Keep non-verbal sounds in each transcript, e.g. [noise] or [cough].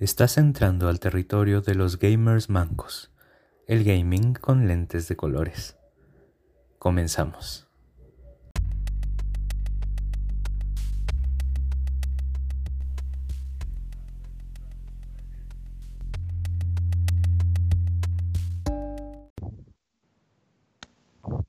Estás entrando al territorio de los gamers mancos, el gaming con lentes de colores. Comenzamos.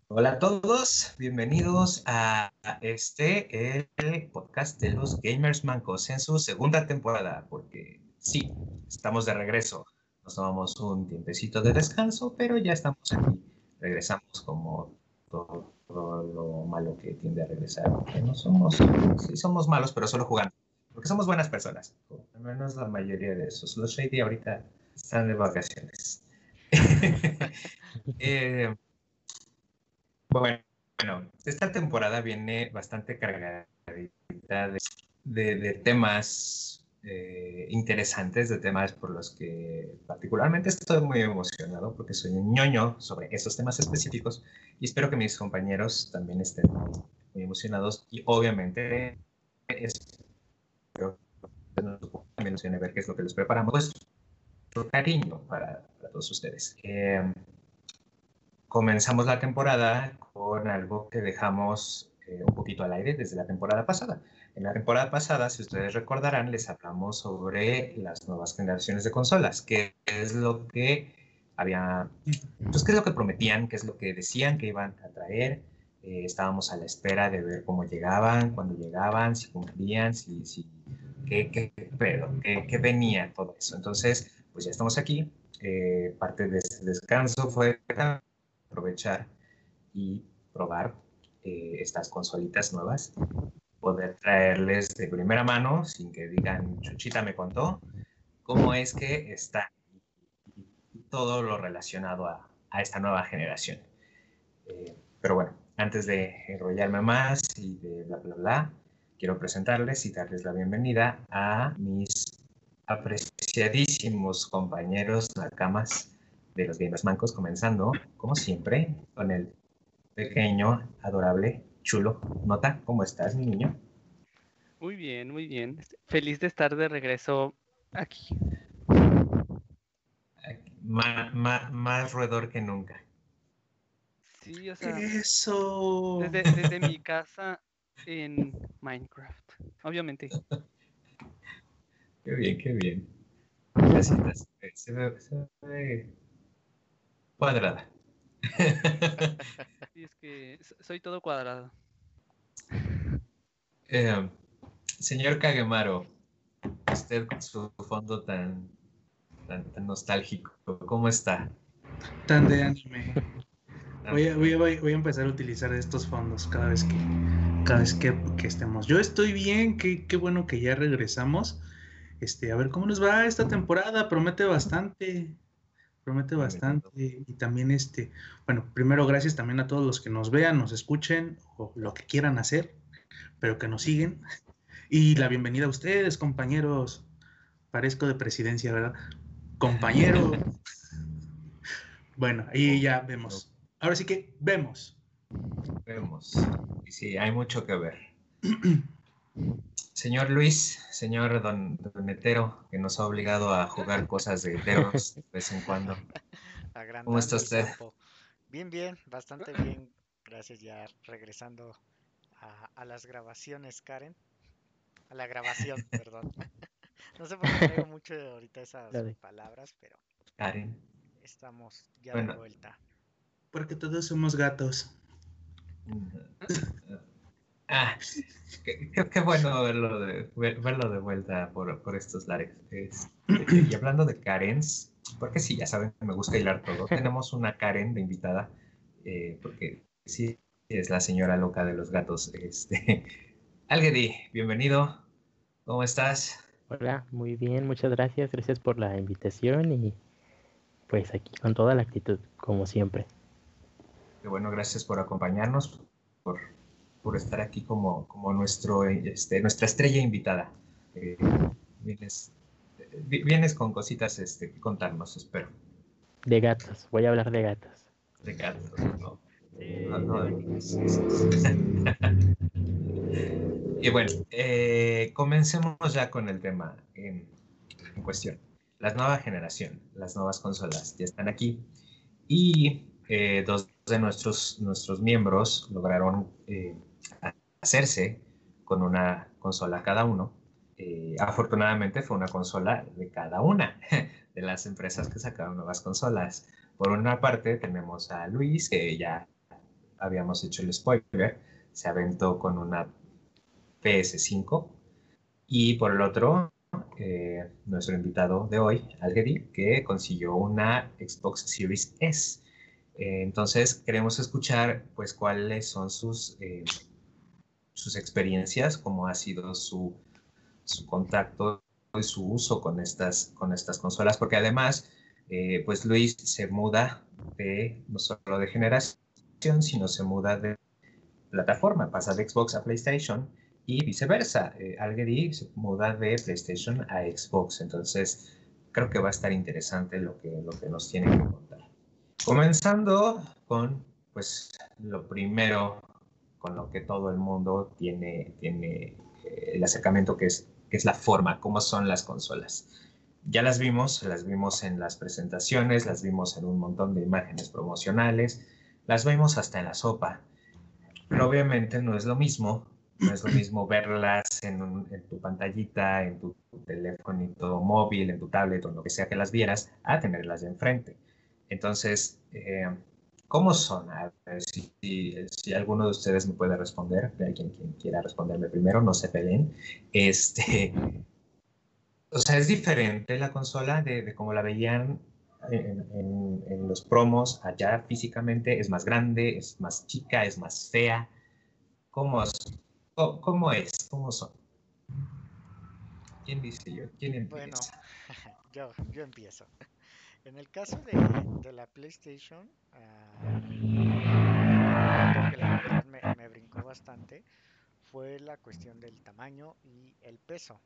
Hola a todos, bienvenidos a este, el podcast de los Gamers Mancos en su segunda temporada, porque sí, estamos de regreso. Nos tomamos un tiempecito de descanso, pero ya estamos aquí. Regresamos como todo, lo malo que tiende a regresar. No somos, sí somos malos, pero solo jugando. Porque somos buenas personas. Al menos la mayoría de esos. Los Shady ahorita están de vacaciones. [laughs] eh, bueno, esta temporada viene bastante cargadita de, de, temas eh, interesantes, de temas por los que particularmente estoy muy emocionado porque soy un ñoño sobre esos temas específicos y espero que mis compañeros también estén muy emocionados y obviamente espero también ver qué es lo que les preparamos. Pues, cariño para, para todos ustedes. Eh, comenzamos la temporada con algo que dejamos eh, un poquito al aire desde la temporada pasada. En la temporada pasada, si ustedes recordarán, les hablamos sobre las nuevas generaciones de consolas, qué es lo que había, pues qué es lo que prometían, qué es lo que decían que iban a traer. Eh, estábamos a la espera de ver cómo llegaban, cuándo llegaban, si cumplían, si, si qué, qué, pero, qué, qué venía todo eso. Entonces, pues ya estamos aquí. Eh, parte de este descanso fue aprovechar y probar eh, estas consolitas nuevas, poder traerles de primera mano, sin que digan, Chuchita me contó, cómo es que está todo lo relacionado a, a esta nueva generación. Eh, pero bueno, antes de enrollarme más y de bla, bla, bla, quiero presentarles y darles la bienvenida a mis apreciadísimos compañeros camas de los Gamers Mancos, comenzando, como siempre, con el pequeño, adorable, chulo. Nota, ¿cómo estás, mi niño? Muy bien, muy bien. Feliz de estar de regreso aquí. más roedor que nunca. Sí, o sea. Eso. Desde, mi casa en Minecraft, obviamente. [laughs] qué bien, qué bien. Se ve, se ve cuadrada. [laughs] Sí, es que soy todo cuadrado. Eh, señor Kagemaro, usted con su fondo tan, tan, nostálgico, ¿cómo está? Tan de anime. Voy a, voy, a, voy a, empezar a utilizar estos fondos cada vez que, cada vez que, que estemos. Yo estoy bien, qué, qué, bueno que ya regresamos. Este, a ver cómo nos va esta temporada, promete bastante promete bastante y también este, bueno, primero gracias también a todos los que nos vean, nos escuchen o lo que quieran hacer, pero que nos siguen. [laughs] Y la bienvenida a ustedes, compañeros. Parezco de presidencia, ¿verdad? Compañero. [laughs] Bueno, ahí ya vemos. Ahora sí que vemos. Vemos. Y sí, hay mucho que ver. [clears throat] Señor Luis, señor don, Donetero, que nos ha obligado a jugar cosas de heteros de vez en cuando. [laughs] ¿Cómo está usted? Bien, bien, bastante bien. Gracias, ya regresando a, las grabaciones, Karen. A la grabación, [laughs] perdón. [laughs] No sé por qué traigo mucho ahorita esas palabras, pero. Karen. Estamos ya de vuelta. Porque todos somos gatos. Ah, qué, bueno verlo de, verlo de vuelta por, por estos lares. y hablando de Karens, porque sí, ya saben, me gusta hilar todo. [laughs] Tenemos una Karen de invitada, eh, porque sí, es la señora loca de los gatos. Este, [laughs] Alguedi, bienvenido. ¿Cómo estás? Hola, muy bien, muchas gracias. Gracias por la invitación y pues aquí con toda la actitud, como siempre. Qué bueno, gracias por acompañarnos, por por estar aquí como, como nuestro, este, nuestra estrella invitada. Eh, vienes, vienes, con cositas este, que contarnos, espero. De gatos, voy a hablar de gatos. De gatos, no. no, [laughs] y bueno, eh, comencemos ya con el tema. en cuestión. La nueva generación, las nuevas consolas ya están aquí y eh, dos de nuestros, nuestros miembros lograron eh, hacerse con una consola cada uno. Eh, afortunadamente fue una consola de cada una [laughs] de las empresas que sacaron nuevas consolas. Por una parte tenemos a Luis, que ya habíamos hecho el spoiler, se aventó con una PS5. Y por el otro, eh, nuestro invitado de hoy, Algedi, que consiguió una Xbox Series S. Eh, entonces, queremos escuchar pues cuáles son sus, eh, sus experiencias, cómo ha sido su, su contacto y su uso con estas, con estas consolas, porque además, pues Luis se muda de, no solo de generación, sino se muda de plataforma, pasa de Xbox a PlayStation y viceversa. Eh, se muda de PlayStation a Xbox, entonces creo que va a estar interesante lo que, lo que nos tiene que contar. Comenzando con, pues, lo primero con lo que todo el mundo tiene, tiene eh, el acercamiento que es, que es la forma, cómo son las consolas. Ya las vimos, las vimos en las presentaciones, las vimos en un montón de imágenes promocionales, las vimos hasta en la sopa. Pero obviamente no es lo mismo no es lo mismo verlas en, tu pantallita, en tu, teléfono móvil, en tu tablet o en lo que sea que las vieras, a tenerlas de enfrente. Entonces, eh, ¿cómo son? A ver si, si, alguno de ustedes me puede responder, quien, quien quiera responderme primero, no se peleen. Este, [laughs] o sea, es diferente la consola de, de como la veían en, en, en, los promos allá físicamente, es más grande, es más chica, es más fea. ¿Cómo, ¿Cómo, es? ¿Cómo son? ¿Quién dice yo? ¿Quién empieza? Bueno, [laughs] yo, yo empiezo. En el caso de, de la PlayStation, uh, que la me, me brincó bastante fue la cuestión del tamaño y el peso.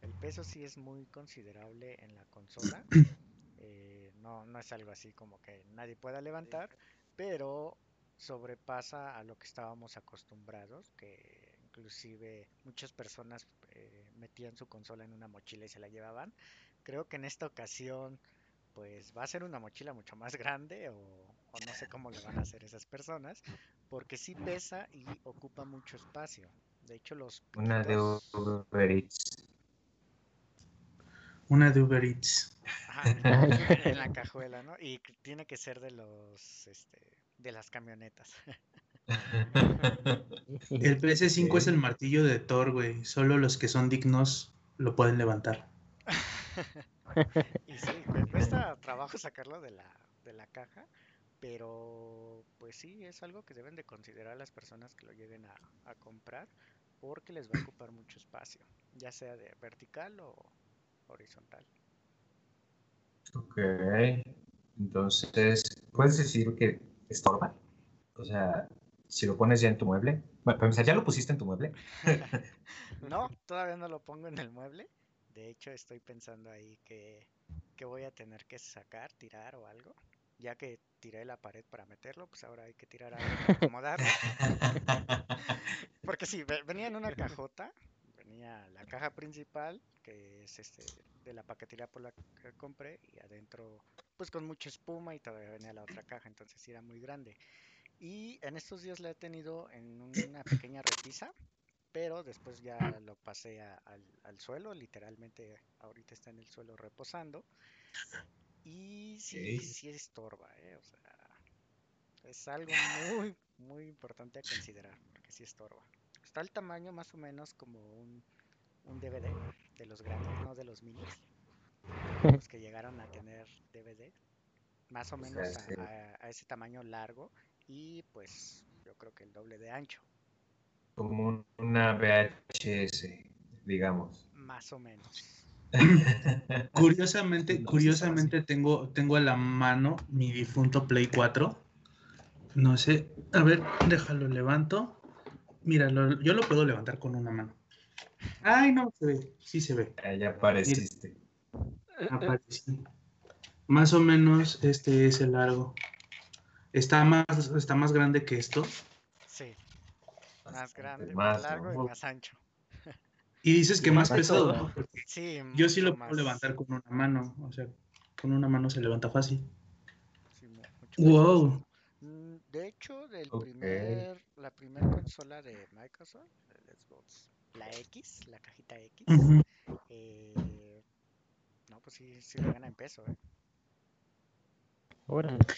El peso sí es muy considerable en la consola. [clears throat] Eh, no, no es algo así como que nadie pueda levantar, pero sobrepasa a lo que estábamos acostumbrados, que inclusive muchas personas eh, metían su consola en una mochila y se la llevaban. Creo que en esta ocasión pues va a ser una mochila mucho más grande o, no sé cómo le van a hacer esas personas, porque sí pesa y ocupa mucho espacio. De hecho los... Una de Uber Eats. Una de Uber Eats. [laughs] en la cajuela, ¿no? Y tiene que ser de los, este, de las camionetas. [laughs] El PS5 es el martillo de Thor, güey. Solo los que son dignos lo pueden levantar. [laughs] [laughs] y sí, me cuesta trabajo sacarlo de la, de la caja, pero pues sí, es algo que deben de considerar las personas que lo lleguen a, a comprar, porque les va a ocupar mucho espacio, ya sea de vertical o horizontal. Ok, entonces, ¿puedes decir que estorba? O sea, si lo pones ya en tu mueble. Bueno, para empezar, ¿ya lo pusiste en tu mueble? [laughs] no, todavía no lo pongo en el mueble. De hecho, estoy pensando ahí que, que voy a tener que sacar, tirar o algo. Ya que tiré la pared para meterlo, pues ahora hay que tirar algo para acomodarlo. [laughs] Porque sí, venía en una cajota, venía la caja principal, que es este de la paquetería por la que compré, y adentro pues con mucha espuma y todavía venía la otra caja, entonces sí era muy grande. Y en estos días la he tenido en una pequeña repisa, pero después ya lo pasé al, suelo, literalmente ahorita está en el suelo reposando. Y sí, sí estorba, ¿eh? o sea, es algo muy, muy importante a considerar, porque sí estorba. Está el tamaño más o menos como un, un DVD de los grandes, no de los minis los que llegaron a tener DVD, más o menos a, ese tamaño largo y pues yo creo que el doble de ancho. Como una VHS, digamos. Más o menos. [laughs] curiosamente, curiosamente tengo, tengo a la mano mi difunto Play 4. No sé, a ver, déjalo, levanto. Mira, yo lo puedo levantar con una mano. Ay, no se ve, sí se ve. Ya apareciste. Más o menos este es el largo. Está más, está más grande que esto. Sí. Más grande, más largo y más ancho. Y dices que más Más pesado. ¿no? Porque Sí, yo sí lo puedo levantar con una mano, o sea, con una mano se levanta fácil. sí, Wow. Mm, De hecho, del primer, la primera consola de Microsoft, el Xbox, la X, la cajita X, eh, no, pues sí, sí le gana en peso, ¿eh?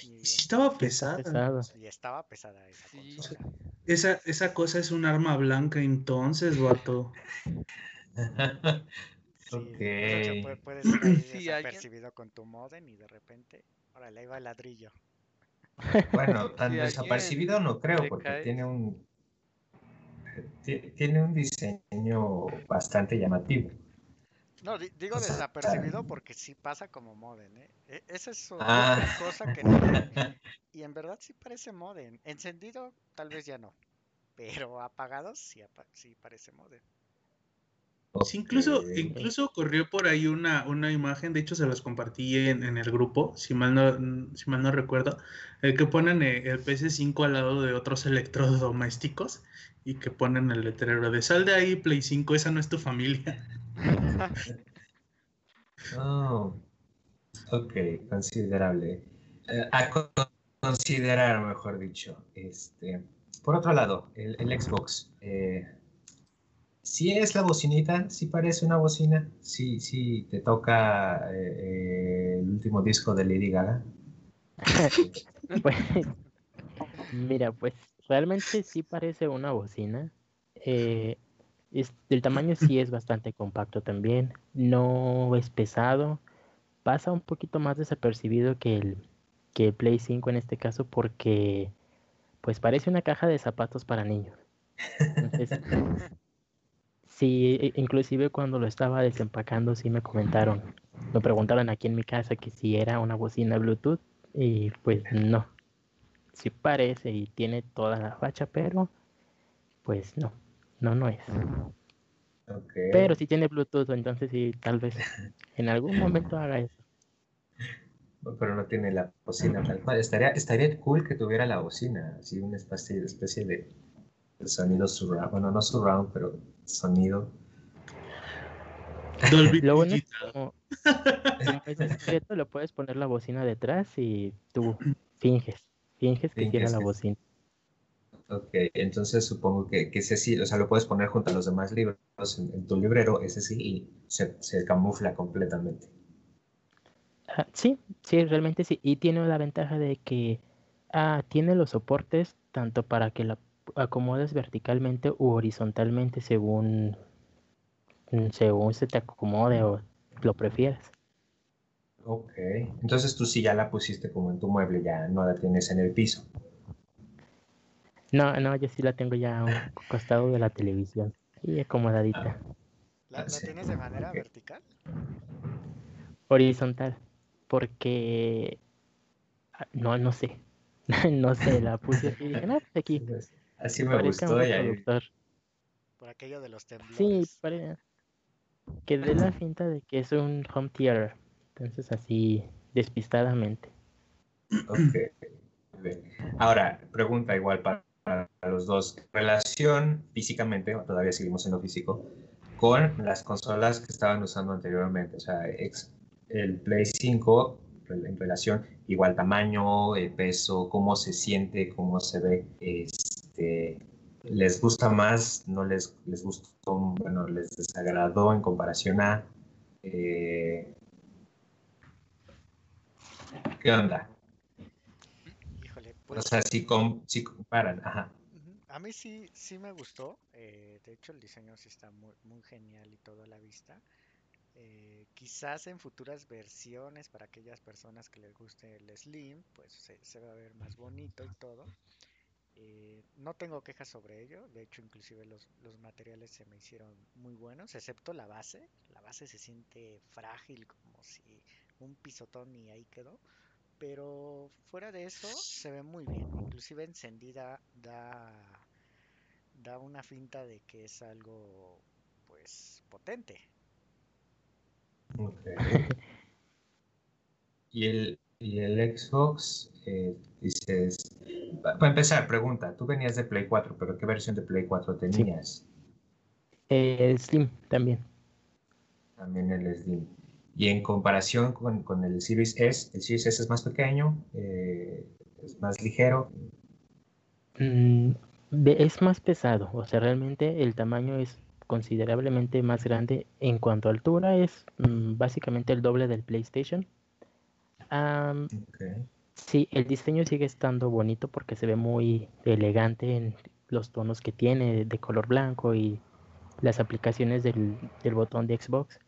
Y, Sí estaba pesada. pesado. y estaba pesada esa Sí. consola. Esa, esa cosa es un arma blanca entonces, vato. [laughs] Sí, Ok. o sea, puede- puedes [clears throat] ir ahí Sí, alguien- desapercibido con tu modem y de repente, órale, ahí va el ladrillo. Bueno, [laughs] tan Si desapercibido no creo, porque cae- tiene un ti- tiene un diseño bastante llamativo. No, di- digo O sea, desapercibido porque sí pasa como modem, ¿eh? E- Esa es Ah. otra cosa que noté, y en verdad sí parece modem. Encendido tal vez ya no, pero apagado sí, apa- sí parece modem. Sí, incluso, Ok. incluso corrió por ahí una, una imagen, de hecho se los compartí en, en el grupo, si mal no, si mal no recuerdo, el que ponen eh, el PS5 al lado de otros electrodomésticos y que ponen el letrero de sal de ahí, Play 5, esa no es tu familia. [laughs] Oh, ok, considerable. Eh, a con- considerar, mejor dicho. Este, por otro lado, el, el Xbox. Eh, si es la bocinita, si parece una bocina, si sí te toca eh, el último disco de Lady Gaga. [laughs] Pues, mira, pues realmente sí parece una bocina. Eh, es, el tamaño [laughs] sí es bastante compacto también. No es pesado. Pasa un poquito más desapercibido que el, que el Play 5 en este caso porque pues parece una caja de zapatos para niños. Entonces, [laughs] sí, i- inclusive cuando lo estaba desempacando sí me comentaron, me preguntaron aquí en mi casa que si era una bocina Bluetooth y pues no. Sí parece y tiene toda la facha, pero pues no, no, no es. Pero sí tiene Bluetooth, entonces sí, tal vez en algún momento haga eso. Pero no tiene la bocina tal cual. Estaría, estaría cool que tuviera la bocina, así una especie, especie de, de sonido surround. Bueno, no surround, pero sonido. Dolby Lo bueno es Digital. como, como es discreto, le puedes poner la bocina detrás y tú finges, finges que sí era Finges la bocina. Ok, entonces supongo que, que ese sí, o sea, lo puedes poner junto a los demás libros en, en tu librero, ese sí, y se, se camufla completamente. Ah, sí, sí, realmente sí. Y tiene la ventaja de que ah, tiene los soportes tanto para que la acomodes verticalmente u horizontalmente según, mm, según se te acomode o lo prefieras. Ok, entonces tú sí ya la pusiste como en tu mueble, ya no la tienes en el piso. No, no, yo sí la tengo ya a un costado de la televisión y acomodadita. ¿La, la sí, tienes de manera vertical? Horizontal, porque ah, no, no sé. [laughs] No sé, la puse y dije, no, pues aquí. Así me gustó y ahí, reproductor. Por aquello de los Sí, temblores. pare- que dé la finta de que es un home theater. Entonces así, despistadamente. ok. Ahora, pregunta igual para, para los dos. Relación físicamente, todavía seguimos en lo físico, con las consolas que estaban usando anteriormente. O sea, el Play 5 rel- en relación, igual tamaño, el peso, cómo se siente, cómo se ve. Este, ¿Les gusta más? ¿No les, les gustó? Bueno, ¿les desagradó en comparación a... eh, ¿Qué onda? O sea, si, com- si comparan, ajá. A mí sí, sí me gustó. eh, de hecho, el diseño sí está muy, muy genial y todo a la vista. Eh, quizás en futuras versiones, para aquellas personas que les guste el Slim, pues se, se va a ver más bonito y todo. Eh, no tengo quejas sobre ello. De hecho, inclusive los, los materiales se me hicieron muy buenos, excepto la base. La base se siente frágil, como si un pisotón y ahí quedó. Pero fuera de eso, se ve muy bien. Inclusive encendida da, da una finta de que es algo, pues, potente. Ok. [laughs] Y el, y el Xbox, eh, dices, pa- para empezar, pregunta, tú venías de Play 4, pero ¿qué versión de Play 4 tenías? El Slim también. También el Slim. Y en comparación con, el Series S, el Series S es más pequeño, eh, es más ligero. Mm, es más pesado, o sea, realmente el tamaño es considerablemente más grande. En cuanto a altura, es mm, básicamente el doble del PlayStation. Sí, el diseño sigue estando bonito porque se ve muy elegante en los tonos que tiene de color blanco y las aplicaciones del, del botón de Xbox.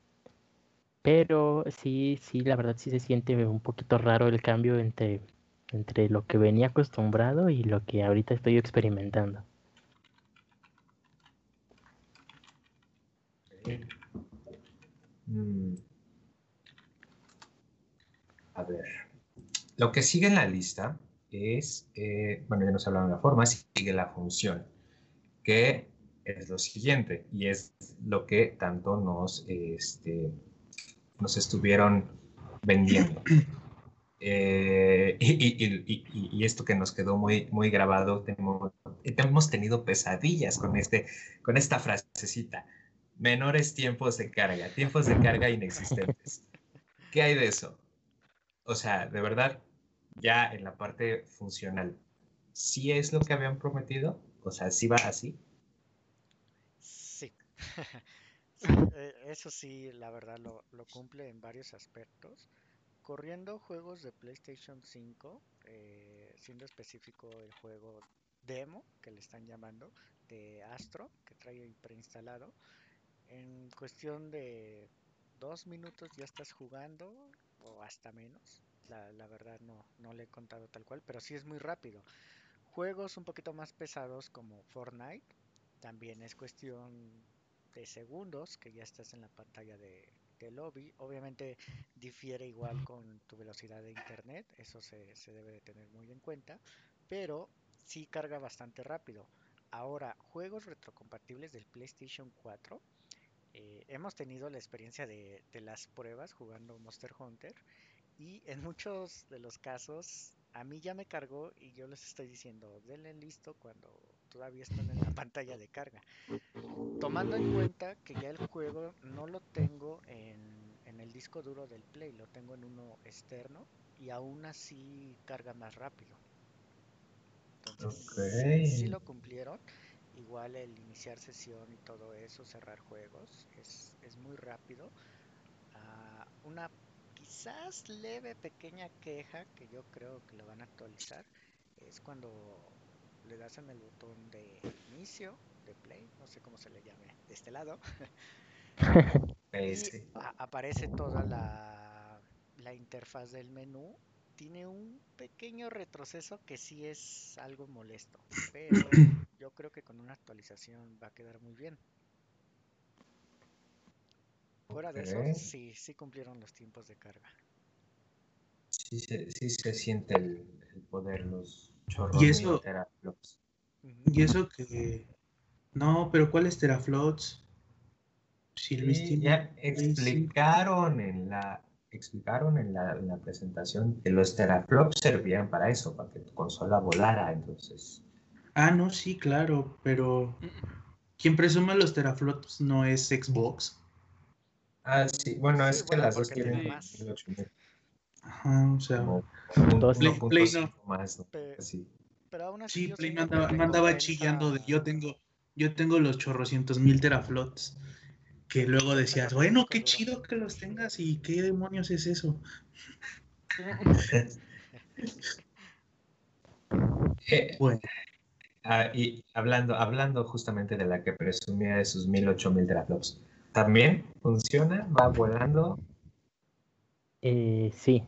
Pero sí, sí, la verdad sí se siente un poquito raro el cambio entre, entre lo que venía acostumbrado y lo que ahorita estoy experimentando. Mm. A ver. Lo que sigue en la lista es, eh, bueno, ya nos hablaron de la forma, sigue la función, que es lo siguiente, y es lo que tanto nos, este, nos estuvieron vendiendo. Eh, y, esto que nos quedó muy, muy grabado, tenemos, hemos tenido pesadillas con, este, con esta frasecita menores tiempos de carga, tiempos de carga inexistentes. ¿Qué hay de eso? O sea, de verdad, ya en la parte funcional, ¿sí es lo que habían prometido? O sea, ¿sí va así? Sí. [laughs] [laughs] Eh, eso sí, la verdad lo, cumple en varios aspectos. Corriendo juegos de PlayStation 5, eh, siendo específico el juego demo, que le están llamando, de Astro, que trae preinstalado, en cuestión de dos minutos ya estás jugando o hasta menos. La, la, verdad no, no le he contado tal cual, pero sí es muy rápido. Juegos un poquito más pesados como Fortnite, también es cuestión de segundos que ya estás en la pantalla de, de lobby. Obviamente difiere igual con tu velocidad de internet, eso se, se debe de tener muy en cuenta, pero sí carga bastante rápido. Ahora, juegos retrocompatibles del PlayStation 4 eh, hemos tenido la experiencia de, las pruebas jugando Monster Hunter y en muchos de los casos a mí ya me cargó y yo les estoy diciendo denle listo cuando todavía están en la pantalla de carga. Tomando en cuenta que ya el juego no lo tengo en, en el disco duro del Play, lo tengo en uno externo y aún así carga más rápido. Entonces, sí lo cumplieron. Igual el iniciar sesión y todo eso, cerrar juegos, es, es muy rápido. Ah, una quizás leve pequeña queja que yo creo que lo van a actualizar es cuando le das en el botón de inicio de play, no sé cómo se le llame de este lado. [laughs] aparece toda la, la interfaz del menú tiene un pequeño retroceso que sí es algo molesto, pero [coughs] yo creo que con una actualización va a quedar muy bien. Fuera de eso, sí, sí cumplieron los tiempos de carga. Sí se, sí se siente el, poder, los chorros y eso, teraflops. Y eso que... No, pero ¿cuáles teraflops? Sí, ya explicaron en la explicaron en la, presentación que los teraflops servían para eso, para que tu consola volara, entonces. Ah, no, sí, claro, pero quien presume los teraflops no es Xbox. Ah, sí, bueno, es que las dos tienen Ajá, o sea, Play, no. Más, sí, Play me andaba, chillando de yo tengo, yo tengo los chorrocientos mil teraflops que luego decías, bueno, qué chido que los tengas y qué demonios es eso. [laughs] Eh, bueno. Ah, y hablando, hablando justamente de la que presumía de sus mil, ocho mil teraflops, ¿también funciona? ¿Va volando? Eh, sí.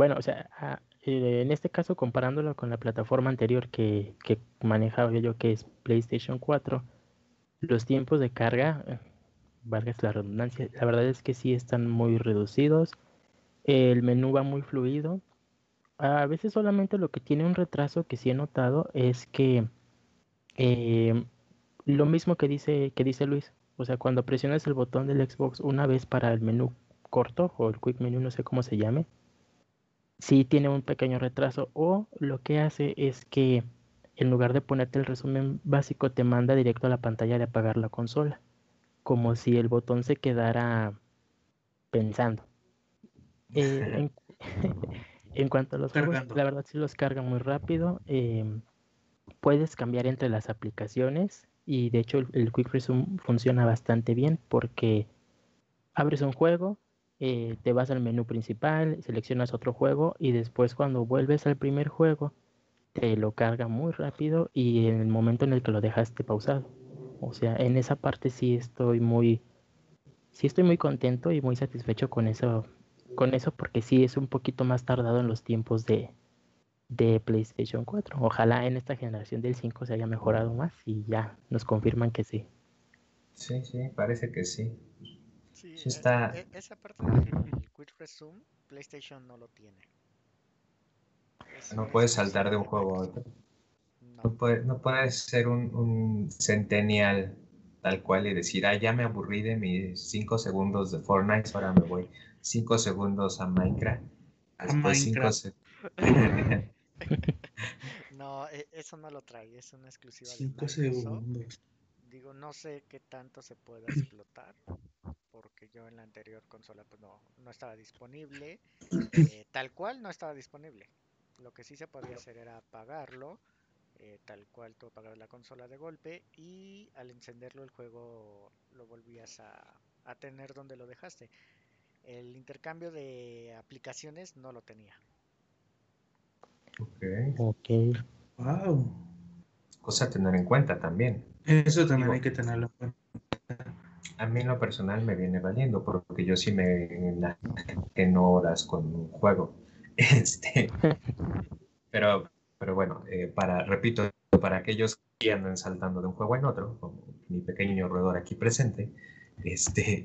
Bueno, o sea, ah, eh, en este caso comparándolo con la plataforma anterior que, que manejaba yo, que es PlayStation 4, los tiempos de carga valgas la redundancia, la verdad es que sí están muy reducidos. El menú va muy fluido. A veces solamente lo que tiene un retraso que sí he notado es que eh, lo mismo que dice, que dice Luis. O sea, cuando presionas el botón del Xbox una vez para el menú corto o el quick menu, no sé cómo se llame, sí tiene un pequeño retraso. O lo que hace es que en lugar de ponerte el resumen básico, te manda directo a la pantalla de apagar la consola como si el botón se quedara pensando. Eh, [laughs] [laughs] en, cuanto a los juegos, la verdad sí los carga muy rápido. Em, puedes cambiar entre las aplicaciones y de hecho el, Quick Resume funciona bastante bien porque abres un juego, eh, te vas al menú principal, seleccionas otro juego y después cuando vuelves al primer juego te lo carga muy rápido y en el momento en el que lo dejaste pausado. O sea, en esa parte sí estoy muy, sí estoy muy contento y muy satisfecho con eso, con eso porque sí es un poquito más tardado en los tiempos de, de PlayStation 4. Ojalá en esta generación del 5 se haya mejorado más y ya nos confirman que sí. Sí, sí, parece que sí. Sí, e, está... E, esa parte del Quick Resume, PlayStation no lo tiene. no puedes saltar de un juego a otro. No, puede, no puedes ser un, un, centennial tal cual y decir, ah, ya me aburrí de mis 5 segundos de Fortnite, ahora me voy 5 segundos a Minecraft. Después 5 segundos. [laughs] no, e, eso no lo trae, es una exclusiva 5 segundos. Digo, no sé qué tanto se puede explotar, yo en la anterior consola pues no, no estaba disponible, [clears throat] eh, tal cual no estaba disponible. Lo que sí se podía hacer era apagarlo, eh, tal cual tú apagas la consola de golpe y al encenderlo el juego lo volvías a, a tener donde lo dejaste. El intercambio de aplicaciones no lo tenía. Ok. Ok. Wow. Cosa a tener en cuenta también. Eso también hay que tenerlo en cuenta. A mí en lo personal me viene valiendo porque yo sí me en horas con un juego. [laughs] Este, pero, pero bueno, eh, para, repito, para aquellos que andan saltando de un juego en otro, como mi pequeño roedor aquí presente, este,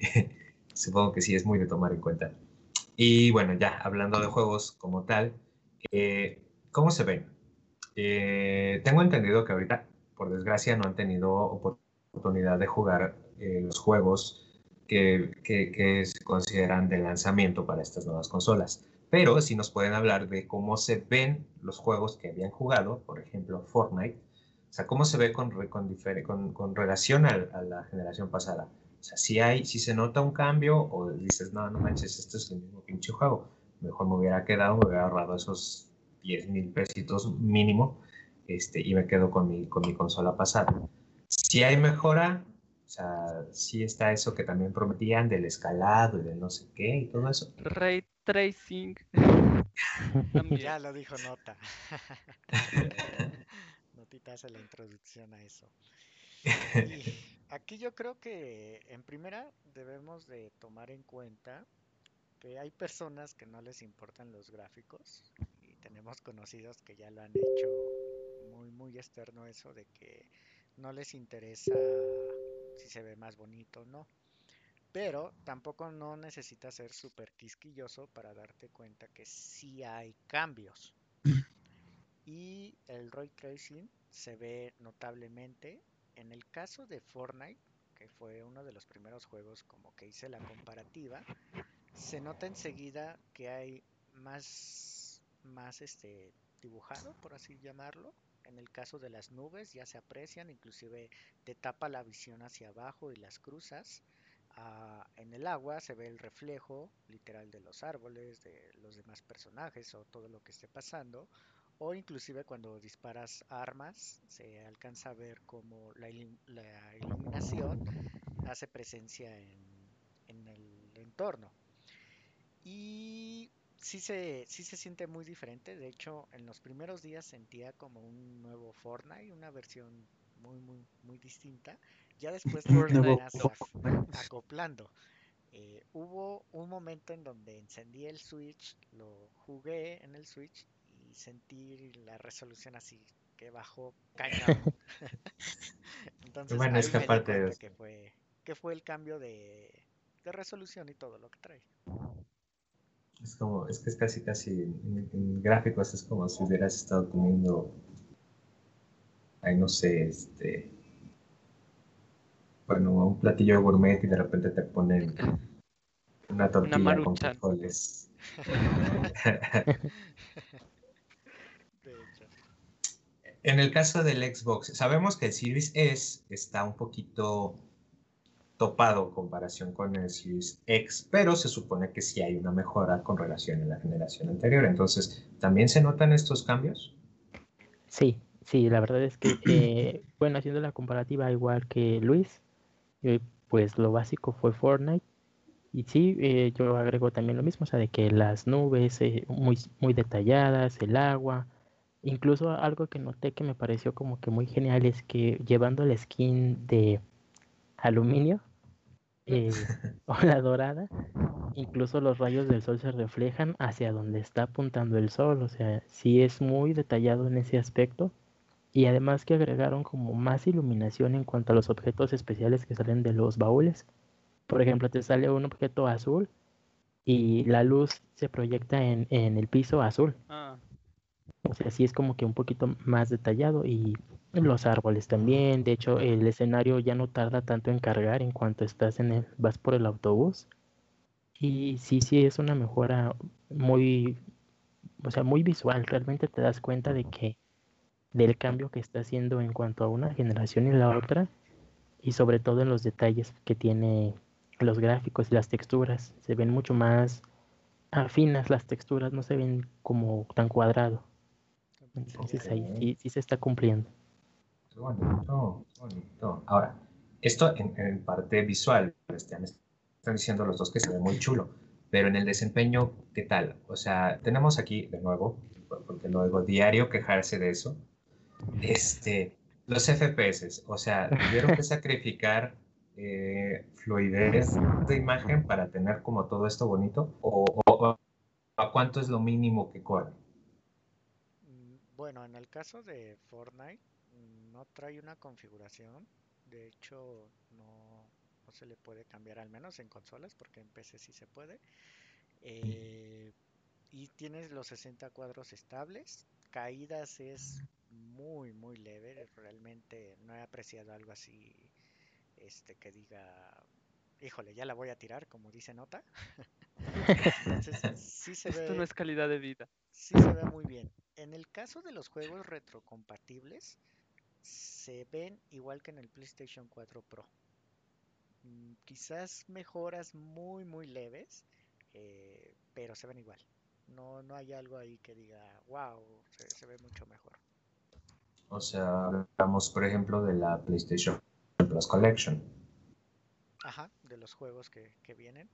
[laughs] supongo que sí es muy de tomar en cuenta. Y bueno, ya hablando de juegos como tal, eh, ¿Cómo se ven? Eh, tengo entendido que ahorita, por desgracia, no han tenido oportunidad de jugar eh, los juegos que, que, se consideran de lanzamiento para estas nuevas consolas. Pero si nos pueden hablar de cómo se ven los juegos que habían jugado, por ejemplo, Fortnite. O sea, cómo se ve con, con, con, relación a, a, la generación pasada. O sea, si, hay, si se nota un cambio o dices, no, no manches, esto es el mismo pinche juego. Mejor me hubiera quedado, me hubiera ahorrado esos 10 mil pesitos mínimo este, y me quedo con mi, con mi consola pasada. Si hay mejora, o sea, si está eso que también prometían del escalado y del no sé qué y todo eso. Ray tracing. [laughs] ya lo dijo Nota. [laughs] Notita hace la introducción a eso. [laughs] aquí yo creo que en primera debemos de tomar en cuenta que hay personas que no les importan los gráficos tenemos conocidos que ya lo han hecho muy, muy externo eso de que no les interesa si se ve más bonito o no. Pero tampoco no necesitas ser súper quisquilloso para darte cuenta que sí hay cambios. [laughs] Y el ray tracing se ve notablemente. En el caso de Fortnite, que fue uno de los primeros juegos como que hice la comparativa, se nota enseguida que hay más más este dibujado, por así llamarlo. En el caso de las nubes ya se aprecian, inclusive te tapa la visión hacia abajo y las cruzas. Ah, en el agua se ve el reflejo literal de los árboles, de los demás personajes o todo lo que esté pasando. O inclusive cuando disparas armas se alcanza a ver como la, iluminación hace presencia en, en el entorno. Y sí se, sí se siente muy diferente. De hecho, en los primeros días sentía como un nuevo Fortnite, una versión muy, muy, muy distinta. Ya después [laughs] [laughs] [laughs] acoplando. Eh, hubo un momento en donde encendí el Switch, lo jugué en el Switch y sentí la resolución así que bajó cañón. Entonces, bueno, es que aparte que fue, que fue el cambio de, de resolución y todo lo que trae. Es como, es que es casi, casi, en, gráficos es como si hubieras estado comiendo, ay, no sé, este, bueno, un platillo gourmet y de repente te ponen una tortilla con frijoles. [laughs] en el caso del Xbox, sabemos que el Series S está un poquito topado comparación con el Series X, pero se supone que sí hay una mejora con relación a la generación anterior. Entonces, ¿también se notan estos cambios? Sí, sí, la verdad es que, eh, [clears throat] bueno, haciendo la comparativa igual que Luis, eh, pues lo básico fue Fortnite. Y sí, eh, yo agrego también lo mismo, o sea, de que las nubes muy, muy detalladas, el agua, incluso algo que noté que me pareció como que muy genial es que llevando el skin de aluminio [laughs] eh, o la dorada, incluso los rayos del sol se reflejan hacia donde está apuntando el sol, o sea, sí es muy detallado en ese aspecto. Y además que agregaron como más iluminación en cuanto a los objetos especiales que salen de los baúles. Por ejemplo, te sale un objeto azul y la luz se proyecta en, en el piso azul. Ah. O sea, sí es como que un poquito más detallado y los árboles también. De hecho, el escenario ya no tarda tanto en cargar en cuanto estás en el, vas por el autobús. Y sí, sí es una mejora muy, o sea, muy visual. Realmente te das cuenta de que del cambio que está haciendo en cuanto a una generación y la otra y sobre todo en los detalles que tiene los gráficos y las texturas. Se ven mucho más afinas las texturas, no se ven como tan cuadrado. Entonces ahí sí, se está cumpliendo. Qué bonito, bonito. Ahora, esto en, parte visual, están, están diciendo los dos que se ve muy chulo, pero en el desempeño, ¿qué tal? O sea, tenemos aquí de nuevo, porque luego diario quejarse de eso, este, los FPS, o sea, tuvieron que [laughs] sacrificar eh, fluidez de imagen para tener como todo esto bonito, o, o a cuánto es lo mínimo que corre. Bueno, en el caso de Fortnite no trae una configuración, de hecho no, se le puede cambiar al menos en consolas porque en PC sí se puede. Eh, y tienes los 60 cuadros estables, caídas es muy muy leve, realmente no he apreciado algo así este que diga híjole, ya la voy a tirar, como dice Nota. [laughs] Entonces, sí se Esto no es calidad de vida. Sí se ve muy bien. En el caso de los juegos retrocompatibles, se ven igual que en el PlayStation 4 Pro. Mm, quizás mejoras muy, muy leves, eh, pero se ven igual. No, no hay algo ahí que diga, wow, se, ve mucho mejor. O sea, hablamos, por ejemplo, de la PlayStation Plus Collection. Ajá, de los juegos que, vienen.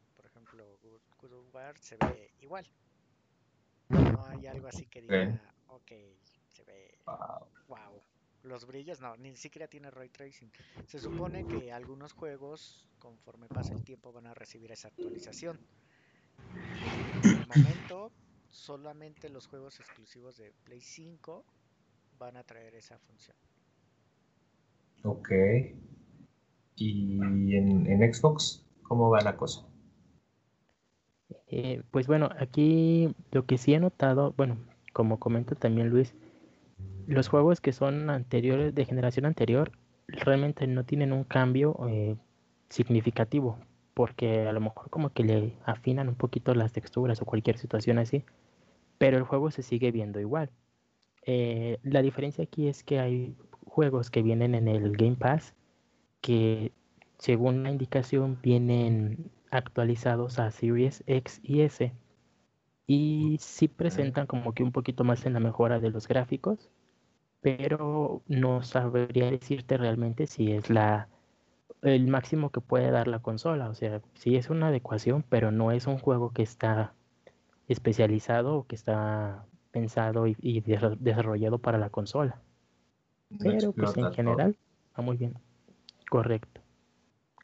Ejemplo, se ve igual. No hay algo así que diga, ok, se ve wow. Los brillos, no, ni siquiera tiene ray tracing. Se supone que algunos juegos, conforme pasa el tiempo, van a recibir esa actualización. En el momento, solamente los juegos exclusivos de Play 5 van a traer esa función. Ok. ¿Y en, Xbox cómo va la cosa? Eh, pues bueno, aquí lo que sí he notado, bueno, como comenta también Luis, los juegos que son anteriores, de generación anterior, realmente no tienen un cambio eh, significativo, porque a lo mejor como que le afinan un poquito las texturas o cualquier situación así, pero el juego se sigue viendo igual. Eh, la diferencia aquí es que hay juegos que vienen en el Game Pass que según la indicación vienen actualizados a Series X y S y sí presentan como que un poquito más en la mejora de los gráficos, pero no sabría decirte realmente si es la el máximo que puede dar la consola, o sea, sí es una adecuación, pero no es un juego que está especializado o que está pensado y, desarrollado para la consola. pero pues en general va muy bien. Correcto.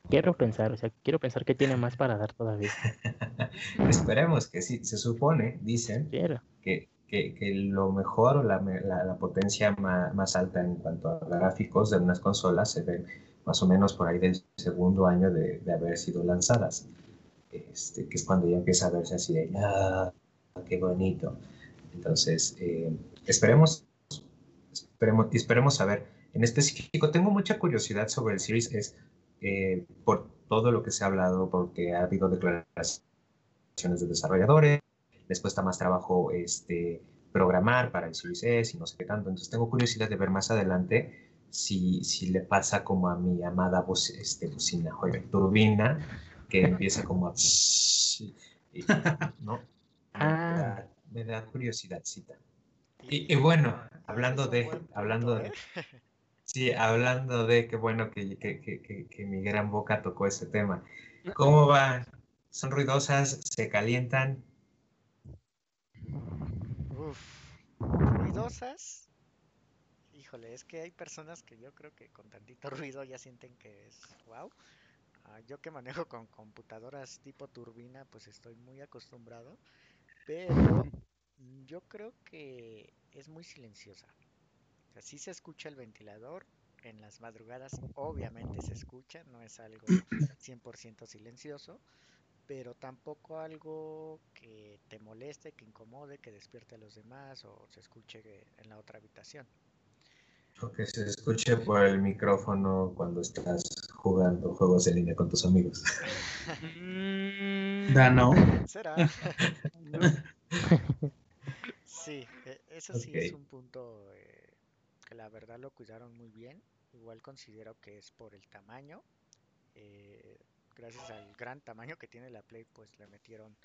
Quiero pensar, o sea, quiero pensar que tiene más para dar todavía. [laughs] Esperemos que sí, se supone, dicen, que, que, lo mejor o la, la, potencia más, alta en cuanto a gráficos de unas consolas se ve más o menos por ahí del segundo año de, de haber sido lanzadas, este, que es cuando ya empieza a verse así de, ah, qué bonito. Entonces, eh, esperemos, esperemos, esperemos saber. En específico, tengo mucha curiosidad sobre el Series S eh, por todo lo que se ha hablado, porque ha habido declaraciones de desarrolladores, les cuesta más trabajo este, programar para el Series S y no sé qué tanto. Entonces tengo curiosidad de ver más adelante si, si le pasa como a mi amada voz, este, bocina, oiga, turbina, que empieza como a... ¿no? [laughs] Ah. Me da, curiosidadcita. Y, y, bueno, hablando de, hablando de. [laughs] sí, hablando de, qué bueno que, que, que, que mi gran boca tocó ese tema. ¿Cómo va? ¿Son ruidosas? ¿Se calientan? Uf, ruidosas. Híjole, es que hay personas que yo creo que con tantito [laughs] ruido ya sienten que es wow. Ah, yo que manejo con computadoras tipo turbina, pues estoy muy acostumbrado. Pero yo creo que es muy silenciosa. O sea, sí se escucha el ventilador. En las madrugadas obviamente se escucha, no es algo [clears throat] 100% silencioso pero tampoco algo que te moleste, que incomode, que despierte a los demás o se escuche en la otra habitación. O que se escuche por el micrófono cuando estás jugando juegos en línea con tus amigos. Da no. ¿Será? [laughs] [laughs] sí, e, eso sí Ok. es un punto eh, que la verdad lo cuidaron muy bien. Igual considero que es por el tamaño. eh, gracias al gran tamaño que tiene la Play, pues le metieron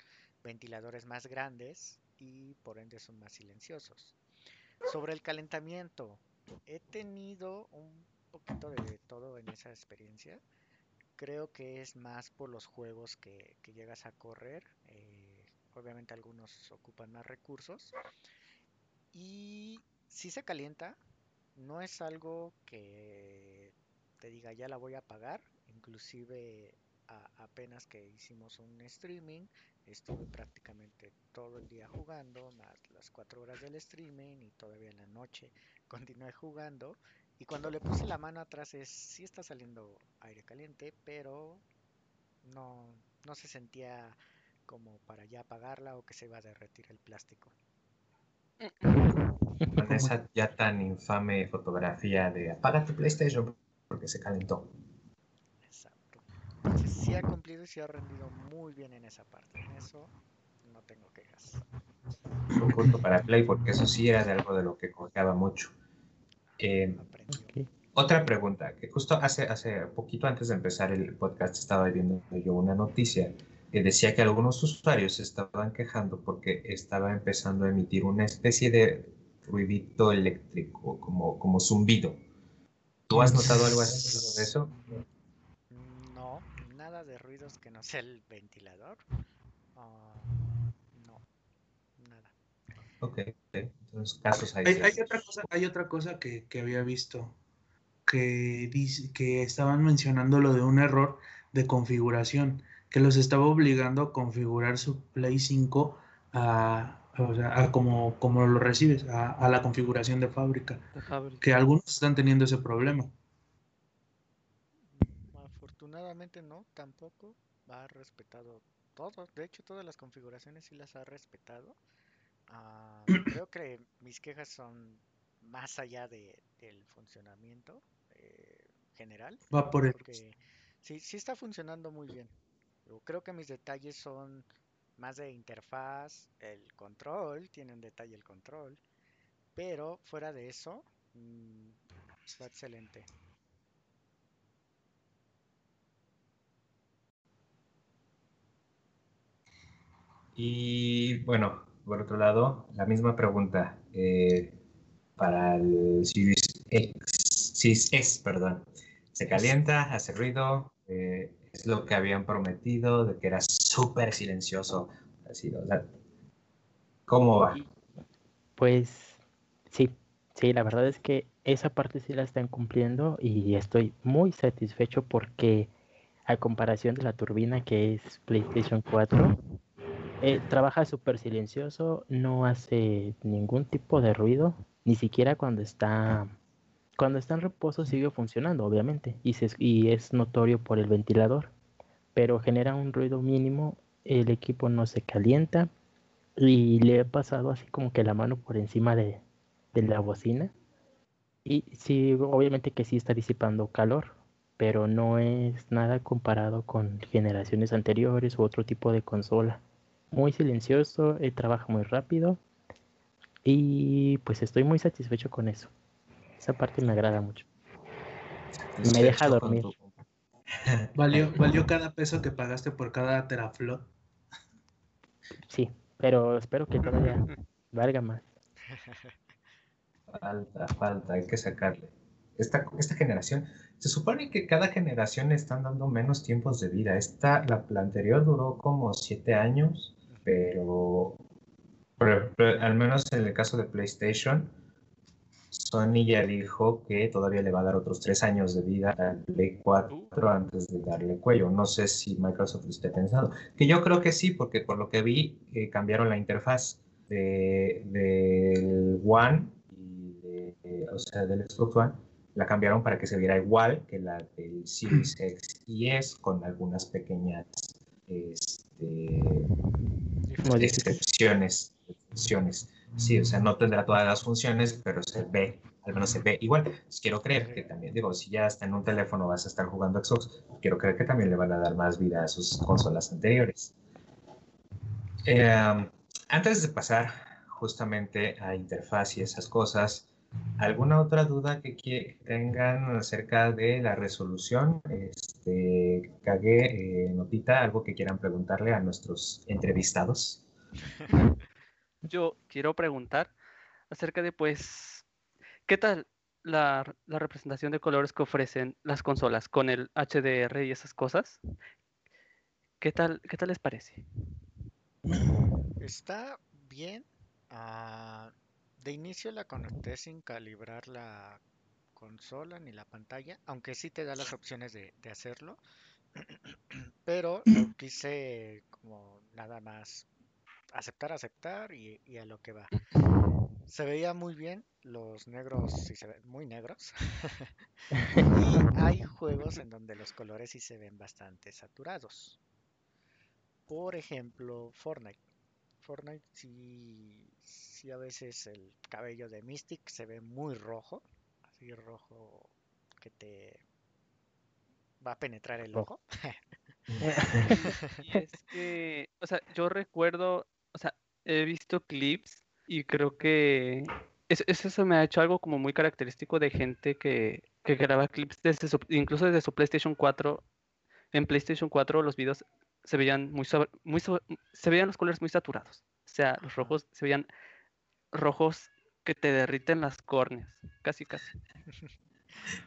ventiladores más grandes y por ende son más silenciosos. Sobre el calentamiento, he tenido un poquito de todo en esa experiencia. Creo que es más por los juegos que, llegas a correr. eh, obviamente algunos ocupan más recursos. Y si se calienta, no es algo que te diga ya la voy a pagar. Inclusive a- apenas que hicimos un streaming, estuve prácticamente todo el día jugando, más las cuatro horas del streaming y todavía en la noche [laughs] continué jugando. Y cuando le puse la mano atrás es, sí está saliendo aire caliente, pero no, no se sentía como para ya apagarla o que se iba a derretir el plástico. Con esa ya tan infame fotografía de apaga tu PlayStation porque se calentó. Exacto. Entonces sí ha cumplido y sí ha rendido muy bien en esa parte. En eso no tengo quejas. Un punto para Play porque eso sí era de algo de lo que cojeaba mucho. Eh, Aprendió. Ok. Otra pregunta, que justo hace, hace poquito antes de empezar el podcast estaba viendo yo una noticia que decía que algunos usuarios se estaban quejando porque estaba empezando a emitir una especie de ruidito eléctrico, como, como zumbido. ¿Tú has notado algo así de eso? No, nada de ruidos que no sea el ventilador. Ah, no, nada. Ok, entonces casos Hay, aislados. hay otra cosa, hay otra cosa que, que había visto que dice que estaban mencionando lo de un error de configuración, que los estaba obligando a configurar su Play 5 a, o sea, a como, como lo recibes, a, a la configuración de fábrica, de fábrica. que algunos están teniendo ese problema. Afortunadamente no, tampoco. Ha respetado todo. De hecho, todas las configuraciones sí las ha respetado. Ah, [clears throat] creo que mis quejas son más allá de, del funcionamiento eh, general. Va por el... Porque sí, sí está funcionando muy bien. Yo creo que mis detalles son más de interfaz, el control, tiene un detalle el control. Pero fuera de eso, mm, está excelente. Y bueno, por otro lado, la misma pregunta eh, para el Series X, perdón. Se calienta, hace ruido, eh, es lo que habían prometido, de que era súper silencioso. Así, o sea, ¿Cómo va? Pues sí, sí, la verdad es que esa parte sí la están cumpliendo y estoy muy satisfecho porque a comparación de la turbina que es PlayStation 4, eh, trabaja súper silencioso, no hace ningún tipo de ruido, ni siquiera cuando está cuando está en reposo sigue funcionando, obviamente, y, se- y es notorio por el ventilador, pero genera un ruido mínimo, el equipo no se calienta y le he pasado así como que la mano por encima de, de la bocina. Y sí, obviamente que sí está disipando calor, pero no es nada comparado con generaciones anteriores u otro tipo de consola. Muy silencioso, eh, trabaja muy rápido y pues estoy muy satisfecho con eso. Esa parte me agrada mucho. Me deja dormir. ¿Valió, ¿Valió cada peso que pagaste por cada teraflot? Sí, pero espero que todavía valga más. Falta, falta, hay que sacarle. Esta, esta generación, se supone que cada generación le están dando menos tiempos de vida. Esta, la, la anterior duró como siete años, pero al menos en el caso de PlayStation, Sony ya dijo que todavía le va a dar otros tres años de vida al Play 4 antes de darle cuello. No sé si Microsoft lo esté pensando. Que yo creo que sí, porque por lo que vi, eh, cambiaron la interfaz del de, One, y o sea, del Xbox One, la cambiaron para que se viera igual que la del Series [clears throat] X y S, con algunas pequeñas este, excepciones, excepciones. Sí, o sea, no tendrá todas las funciones, pero se ve, al menos se ve igual. Pues quiero creer que también, digo, si ya hasta en un teléfono vas a estar jugando Xbox, quiero creer que también le van a dar más vida a sus consolas anteriores. Eh, antes de pasar justamente a interfaz y esas cosas, ¿alguna otra duda que tengan acerca de la resolución? Este, cagué eh, notita, algo que quieran preguntarle a nuestros entrevistados. [laughs] yo quiero preguntar acerca de, pues, ¿qué tal la, representación de colores que ofrecen las consolas con el HDR y esas cosas? ¿Qué tal, qué tal les parece? Está bien. Ah, de inicio la conecté sin calibrar la consola ni la pantalla, aunque sí te da las opciones de, de hacerlo. [clears throat] Pero lo quise como nada más aceptar, aceptar y, a lo que va. [laughs] Se veía muy bien, los negros sí se ven muy negros. [laughs] y [laughs] hay juegos en donde los colores sí se ven bastante saturados. Por ejemplo, Fortnite. Fortnite sí, sí a veces el cabello de Mystic se ve muy rojo. Así rojo que te va a penetrar el ojo. y es que, o sea, yo recuerdo o sea, he visto clips y creo que eso, eso me ha hecho algo como muy característico de gente que, que graba clips desde incluso desde su PlayStation 4. En PlayStation 4 los videos se veían muy, muy se veían los colores muy saturados. O sea, los rojos se veían rojos que te derriten las córneas, casi casi. [laughs]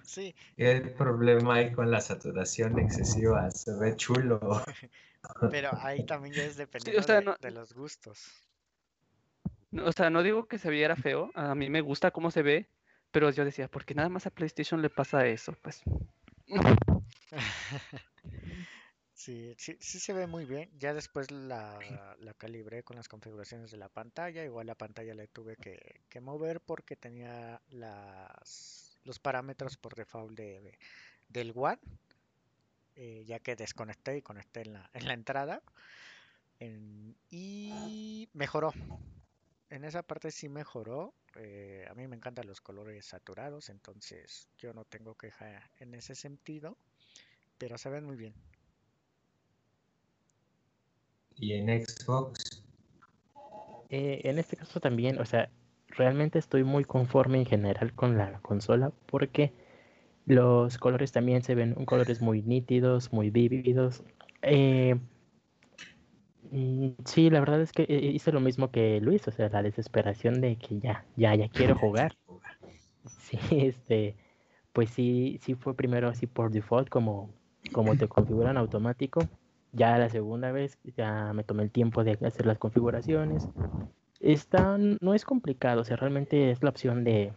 Sí. [laughs] El problema hay con la saturación excesiva, se ve chulo. [laughs] Pero ahí también ya es [laughs] dependiendo de, los gustos. o sea, no digo que se viera feo, a mí me gusta cómo se ve, pero yo decía, ¿por qué nada más a PlayStation le pasa eso? Pues. Sí, sí, sí se ve muy bien. Ya después la, la, calibré con las configuraciones de la pantalla. Igual la pantalla le tuve que, que mover porque tenía las, los parámetros por default de, del One eh, ya que desconecté y conecté en la, en la entrada. y mejoró. En esa parte sí mejoró. Eh, a mí me encantan los colores saturados, entonces yo no tengo queja en ese sentido, pero se ven muy bien. ¿Y en Xbox? Eh, en este caso también, o sea, realmente estoy muy conforme en general con la consola porque los colores también se ven colores muy nítidos, muy vívidos. Eh, mm, sí, la verdad es que eh, hice lo mismo que Luis, o sea, la desesperación de que ya, ya, ya quiero [laughs] jugar. Sí, este, pues sí, sí fue primero así por default, como, como te configuran automático. Ya la segunda vez ya me tomé el tiempo de hacer las configuraciones. Está, no es complicado, o sea, realmente es la opción de,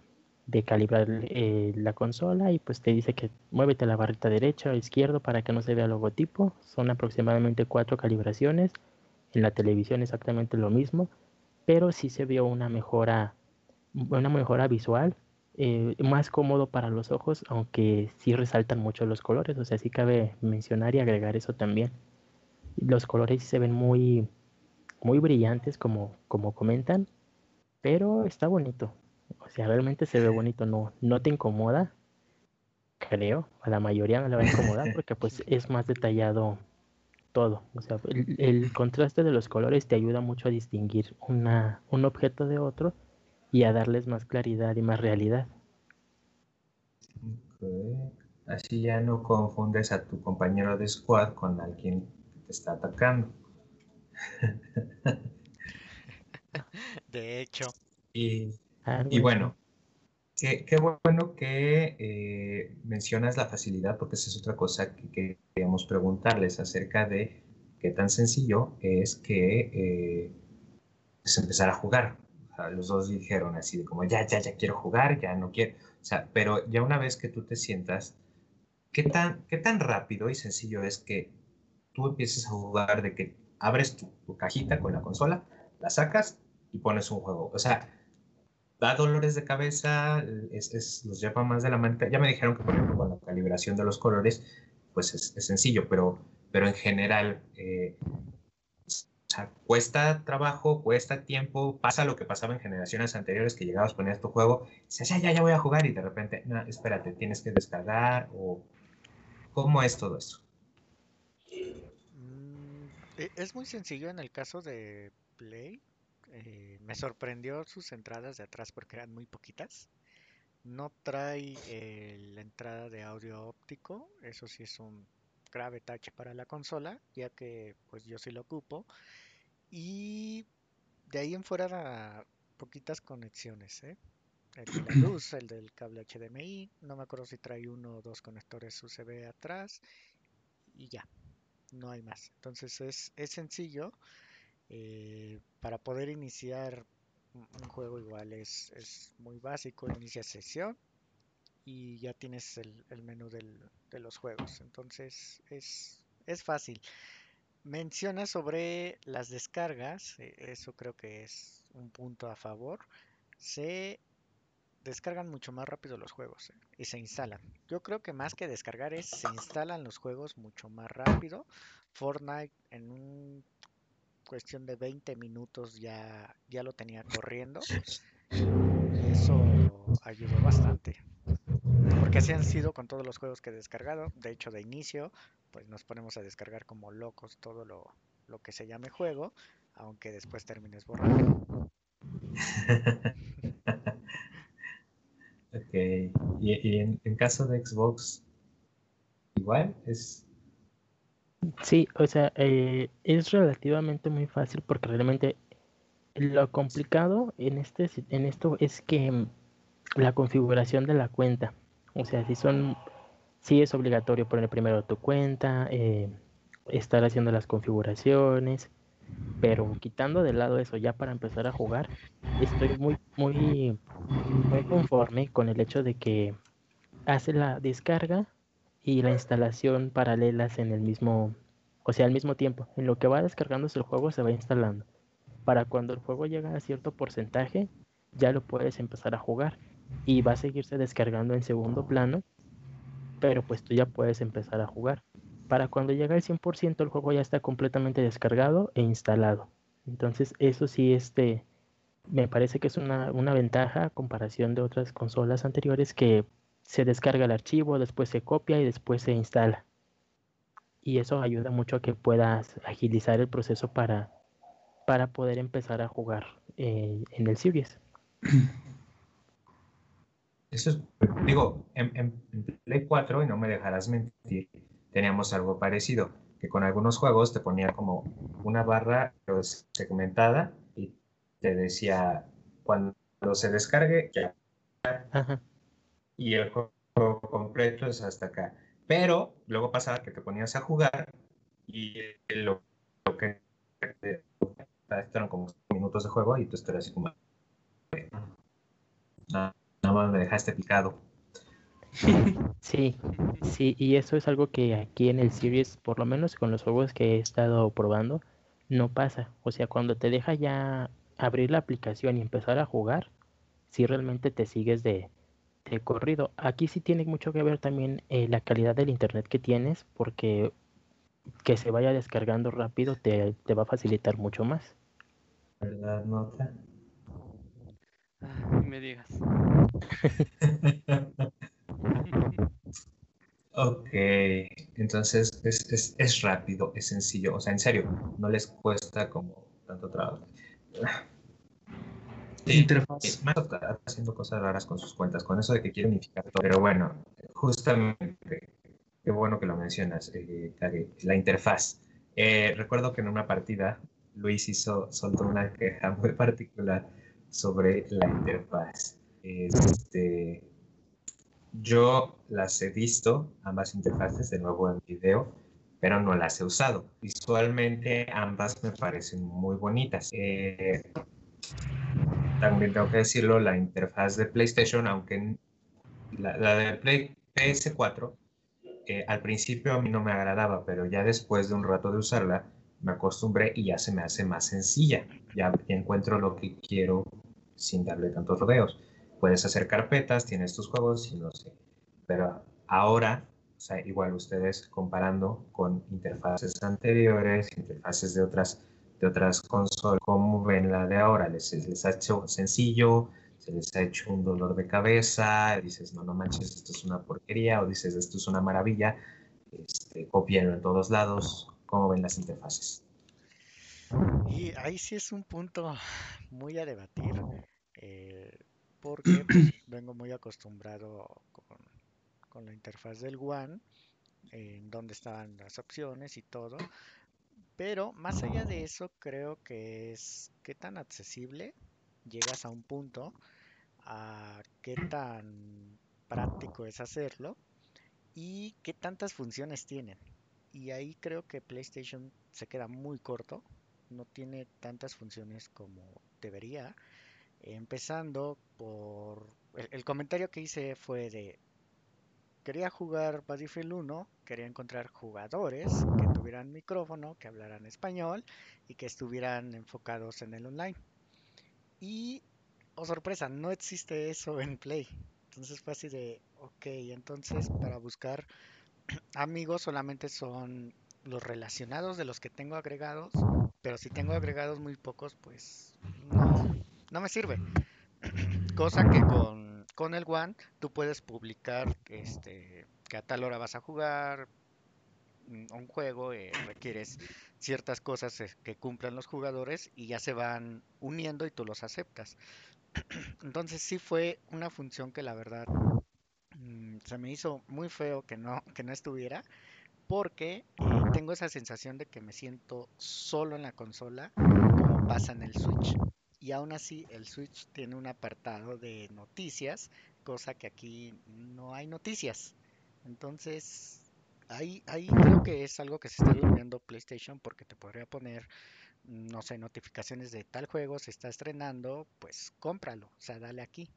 de calibrar eh, la consola y pues te dice que muévete la barrita derecha o izquierda para que no se vea el logotipo. Son aproximadamente cuatro calibraciones. En la televisión exactamente lo mismo, pero sí se vio una mejora, una mejora visual, eh, más cómodo para los ojos, aunque sí resaltan mucho los colores. O sea, sí cabe mencionar y agregar eso también. Los colores se ven muy, muy brillantes como, como comentan, pero está bonito. O sea, realmente se ve bonito, no, no te incomoda, creo, a la mayoría no le va a incomodar [laughs] porque pues es más detallado todo. O sea, el, contraste de los colores te ayuda mucho a distinguir una, un objeto de otro y a darles más claridad y más realidad. Así ya no confundes a tu compañero de squad con alguien que te está atacando. De hecho. Y, así. bueno, qué, qué bueno que eh, mencionas la facilidad, porque esa es otra cosa que queríamos preguntarles acerca de qué tan sencillo es que eh, pues empezar a jugar. O sea, los dos dijeron así de como, ya, ya, ya quiero jugar, ya no quiero. O sea, pero ya una vez que tú te sientas, ¿qué tan, qué tan rápido y sencillo es que tú empieces a jugar de que abres tu, cajita con la consola, la sacas y pones un juego? O sea, da dolores de cabeza, es, es, los lleva más de la mano. Ya me dijeron que, por ejemplo, con la calibración de los colores, pues es, sencillo, pero, pero en general, eh, o sea, cuesta trabajo, cuesta tiempo, pasa lo que pasaba en generaciones anteriores, que llegabas, ponías tu juego, dices, ya, ya, ya voy a jugar, y de repente, no, espérate, tienes que descargar, o ¿cómo es todo eso? Mm, e- Es muy sencillo en el caso de Play. eh, me sorprendió sus entradas de atrás porque eran muy poquitas. No trae eh, la entrada de audio óptico, eso sí es un grave tache para la consola, ya que pues yo sí lo ocupo. Y de ahí en fuera da poquitas conexiones, ¿eh? El de la [clears throat] luz, el del cable HDMI, no me acuerdo si trae uno o dos conectores USB atrás y ya, no hay más. Entonces es, es sencillo. eh, para poder iniciar un juego igual es, es muy básico, inicia sesión y ya tienes el, el menú del- de los juegos. Entonces es, es fácil. Menciona sobre las descargas, eh, eso creo que es un punto a favor. Se descargan mucho más rápido los juegos, eh, y se instalan. Yo creo que más que descargar es se instalan los juegos mucho más rápido. Fortnite en un cuestión de 20 minutos ya, ya lo tenía corriendo. Eso ayudó bastante. Porque así han sido con todos los juegos que he descargado. De hecho, de inicio, pues nos ponemos a descargar como locos todo lo, lo que se llame juego, aunque después termines borrando. [laughs] Ok, y, y en, en caso de Xbox, igual es... Sí, o sea, eh, es relativamente muy fácil porque realmente lo complicado en este, si- en esto es que la configuración de la cuenta, o sea, si son, sí es obligatorio poner primero tu cuenta, eh, estar haciendo las configuraciones, pero quitando de lado eso ya para empezar a jugar, estoy muy, muy, muy conforme con el hecho de que hace la descarga y la instalación paralelas en el mismo, o sea, al mismo tiempo. En lo que va descargándose el juego se va instalando. Para cuando el juego llega a cierto porcentaje, ya lo puedes empezar a jugar y va a seguirse descargando en segundo plano, pero pues tú ya puedes empezar a jugar. Para cuando llega al 100% el juego ya está completamente descargado e instalado. Entonces eso sí, este, me parece que es una, una ventaja comparación de otras consolas anteriores que se descarga el archivo, después se copia y después se instala. Y eso ayuda mucho a que puedas agilizar el proceso para, para poder empezar a jugar eh, en el Series. [clears throat] Eso es, digo, en, en- en Play 4, y no me dejarás mentir, teníamos algo parecido, que con algunos juegos te ponía como una barra segmentada te decía cuando se descargue ya, Ajá. y el juego completo es hasta acá. Pero luego pasaba que te ponías a jugar y lo, lo que esto eran como minutos de juego y tú estarías así como "No, nada más me dejaste picado. [laughs] Sí, sí, y eso es algo que aquí en el Series, por lo menos con los juegos que he estado probando, no pasa. O sea, cuando te deja ya abrir la aplicación y empezar a jugar, si realmente te sigues de, de corrido. Aquí sí tiene mucho que ver también eh, la calidad del internet que tienes, porque que se vaya descargando rápido te, te va a facilitar mucho más. ¿Verdad, Nota? Ah, me digas. [laughs] Ok, entonces es, es, es rápido, es sencillo, o sea, en serio, no les cuesta como tanto trabajo. Sí, Interfaz. Microsoft está haciendo cosas raras con sus cuentas, con eso de que quiere unificar todo. Pero bueno, justamente, qué bueno que lo mencionas, eh, la interfaz. Eh, recuerdo que en una partida Luis hizo, soltó una queja [laughs] muy particular sobre la interfaz. Este, yo las he visto, ambas interfaces, de nuevo en video, pero no las he usado. Visualmente ambas me parecen muy bonitas. Eh, también tengo que decirlo, la interfaz de PlayStation, aunque la, de Play, PS4, eh, al principio a mí no me agradaba, pero ya después de un rato de usarla, me acostumbré y ya se me hace más sencilla. Ya encuentro lo que quiero sin darle tantos rodeos. Puedes hacer carpetas, tienes tus juegos y no sé. Pero ahora, o sea, igual ustedes comparando con interfaces anteriores, interfaces de otras, de otras consolas, ¿cómo ven la de ahora? ¿Les, les ha hecho sencillo? ¿Se les ha hecho un dolor de cabeza? Dices, no, no manches, esto es una porquería. O dices, esto es una maravilla. Este, copienlo en todos lados cómo ven las interfaces. Y ahí sí es un punto muy a debatir, eh, porque pues, vengo muy acostumbrado con, la interfaz del One, en donde estaban las opciones y todo, pero más allá de eso creo que es qué tan accesible llegas a un punto, a qué tan práctico es hacerlo y qué tantas funciones tienen. Y ahí creo que PlayStation se queda muy corto, no tiene tantas funciones como debería. Empezando por el, comentario que hice fue de quería jugar Battlefield 1, quería encontrar jugadores que tuvieran micrófono, que hablaran español y que estuvieran enfocados en el online. Y, oh sorpresa, no existe eso en Play. Entonces fue así de, ok, entonces para buscar [clears throat] amigos solamente son los relacionados de los que tengo agregados, pero si tengo agregados muy pocos, pues no, no me sirve. [clears throat] Cosa que con, con el One tú puedes publicar este, que a tal hora vas a jugar un juego, eh, requieres ciertas cosas eh, que cumplan los jugadores y ya se van uniendo y tú los aceptas. [clears throat] Entonces sí fue una función que la verdad Mm, se me hizo muy feo que no, que no estuviera, porque eh, tengo esa sensación de que me siento solo en la consola, como pasa en el Switch. Y aún así, el Switch tiene un apartado de noticias, cosa que aquí no hay noticias. Entonces, ahí, ahí creo que es algo que se está durmiendo PlayStation porque te podría poner, no sé, notificaciones de tal juego se está estrenando, pues cómpralo, o sea, dale aquí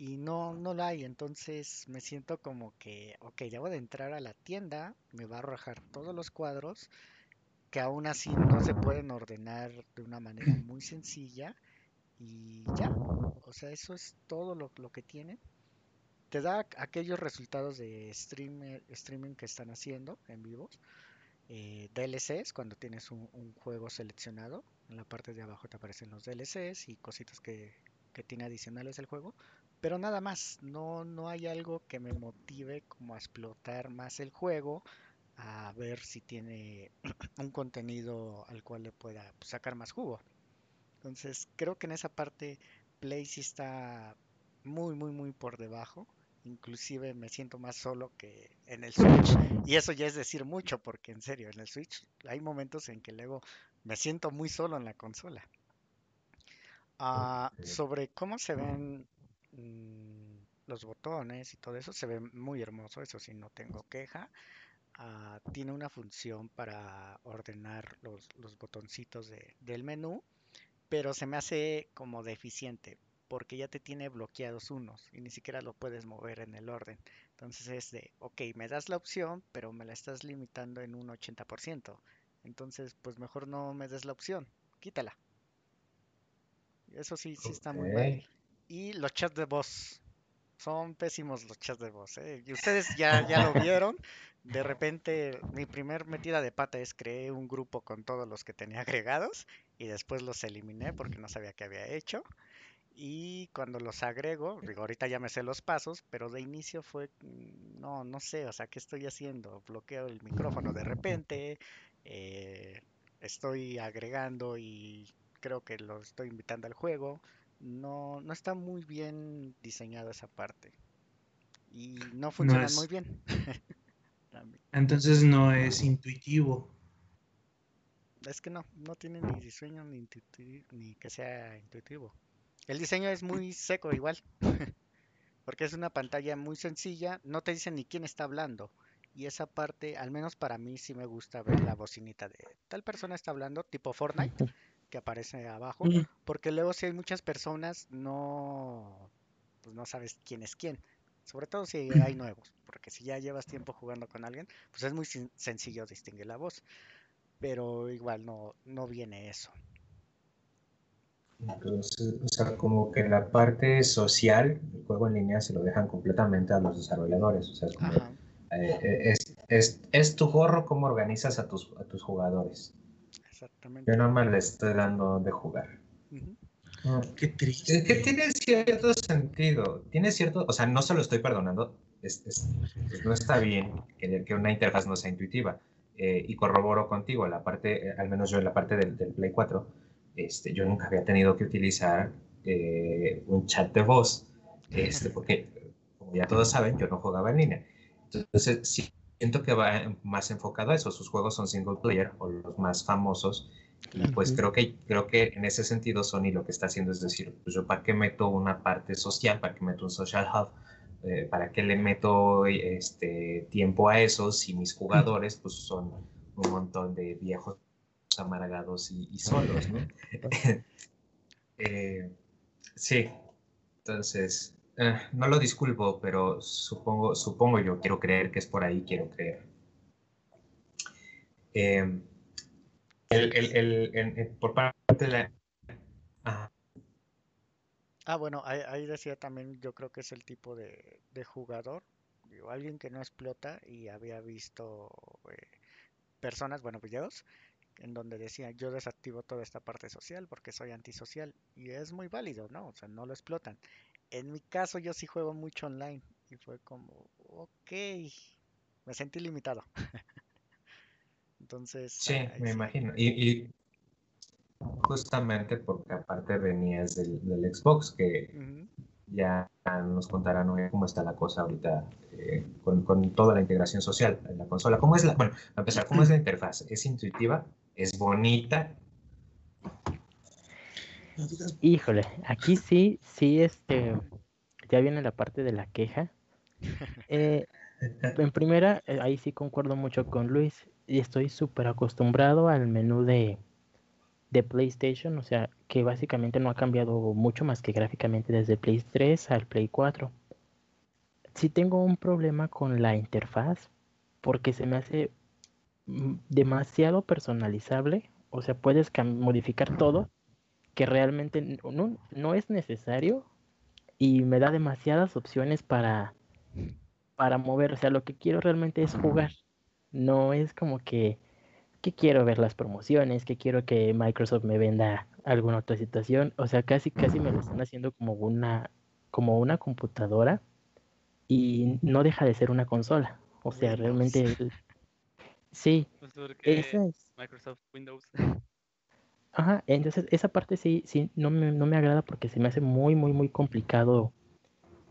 y no, no lo hay. Entonces me siento como que, ok, debo de entrar a la tienda, me va a arrojar todos los cuadros que aún así no se pueden ordenar de una manera [clears throat] muy sencilla y ya. O sea, eso es todo lo, que tiene. Te da aquellos resultados de streamer, streaming que están haciendo en vivo. Eh, DLCs cuando tienes un, un, juego seleccionado. En la parte de abajo te aparecen los DLCs y cositas que, que tiene adicionales el juego. Pero nada más, no, no hay algo que me motive como a explotar más el juego, a ver si tiene [clears throat] un contenido al cual le pueda pues, sacar más jugo. Entonces, creo que en esa parte Play sí está muy, muy, muy por debajo. Inclusive me siento más solo que en el Switch. Y eso ya es decir mucho, porque en serio, en el Switch hay momentos en que luego me siento muy solo en la consola. Ah, sobre cómo se ven Mm, los botones y todo eso se ve muy hermoso, eso sí, no tengo queja. Ah, tiene una función para ordenar los, botoncitos del menú, pero se me hace como deficiente porque ya te tiene bloqueados unos y ni siquiera lo puedes mover en el orden. Entonces es de, ok, me das la opción, pero me la estás limitando en un 80%. Entonces, pues mejor no me des la opción, quítala. Eso sí, sí está muy mal. Y los chats de voz. Son pésimos los chats de voz. ¿eh? Y ustedes ya, ya lo [laughs] vieron. De repente, mi primer metida de pata es creé un grupo con todos los que tenía agregados y después los eliminé porque no sabía qué había hecho. Y cuando los agrego, digo, ahorita ya me sé los pasos, pero de inicio fue, mm, no, no sé, o sea, ¿qué estoy haciendo? Bloqueo el micrófono de repente, eh, estoy agregando y creo que lo estoy invitando al juego no, no está muy bien diseñada esa parte. y no funcionan es- muy bien. [laughs] Entonces no es intuitivo. Es que no, no tiene ni diseño ni, ni que sea intuitivo. El diseño es muy seco igual, [laughs] porque es una pantalla muy sencilla, no te dice ni quién está hablando. Y esa parte, al menos para mí, sí me gusta ver la bocinita de tal persona está hablando, tipo Fortnite, que aparece abajo, Mm. porque luego si hay muchas personas, no, pues no sabes quién es quién. Sobre todo si hay nuevos, porque si ya llevas tiempo jugando con alguien, pues es muy sen- sencillo distinguir la voz. Pero igual no, no viene eso. Entonces, o sea, como que la parte social del juego en línea se lo dejan completamente a los desarrolladores. O sea, es como, eh, eh, es, es, es tu gorro cómo organizas a tus, a tus jugadores. Exactamente. Yo nada más le estoy dando de jugar. Mm. Qué triste. Es que tiene cierto sentido. Tiene cierto, o sea, no se lo estoy perdonando. Es, es- pues no está bien que, que una interfaz no sea intuitiva. Eh, y corroboro contigo, la parte, al menos yo en la parte del, del Play 4, este, yo nunca había tenido que utilizar eh, un chat de voz, este, porque, como ya todos saben, yo no jugaba en línea. Entonces, sí, siento que va más enfocado a eso. Sus juegos son single player o los más famosos. Y pues creo que, creo que en ese sentido Sony lo que está haciendo es decir, pues yo para qué meto una parte social, para qué meto un social hub, Eh, para qué le meto este tiempo a eso si mis jugadores pues son un montón de viejos amargados y, y solos, ¿no? [laughs] Eh, sí, entonces eh, no lo disculpo, pero supongo, supongo yo, quiero creer que es por ahí, quiero creer. Eh, el, el, el- por parte de la... Ah, bueno, ahí, decía también, yo creo que es el tipo de, de jugador, digo, alguien que no explota y había visto eh, personas, bueno, videos, en donde decía, yo desactivo toda esta parte social porque soy antisocial y es muy válido, ¿no? O sea, no lo explotan. En mi caso yo sí juego mucho online y fue como, ok, me sentí limitado. [laughs] Entonces, Sí, ahí me sí. imagino. Y, y justamente porque aparte venías del, del Xbox, que ya nos contarán hoy cómo está la cosa ahorita eh, con, con toda la integración social en la consola. ¿Cómo es la, bueno, a empezar, ¿cómo es la [clears throat] interfaz? ¿Es intuitiva? ¿Es bonita? No digas- Híjole, aquí sí, sí, este, ya viene la parte de la queja. Eh, [laughs] en primera, eh, ahí sí concuerdo mucho con Luis y estoy súper acostumbrado al menú de, de PlayStation, o sea, que básicamente no ha cambiado mucho más que gráficamente desde Play 3 al Play 4. Sí tengo un problema con la interfaz porque se me hace mm, demasiado personalizable, o sea, puedes modificar todo que realmente no, no es necesario y me da demasiadas opciones para, para mover. O sea, lo que quiero realmente es jugar. No es como que, que quiero ver las promociones, que quiero que Microsoft me venda alguna otra situación. O sea, casi casi me lo están haciendo como una, como una computadora y no deja de ser una consola. O sea, realmente sí, Pues. Microsoft Windows. [laughs] Ajá, entonces esa parte sí, sí, no me, no me agrada porque se me hace muy, muy, muy complicado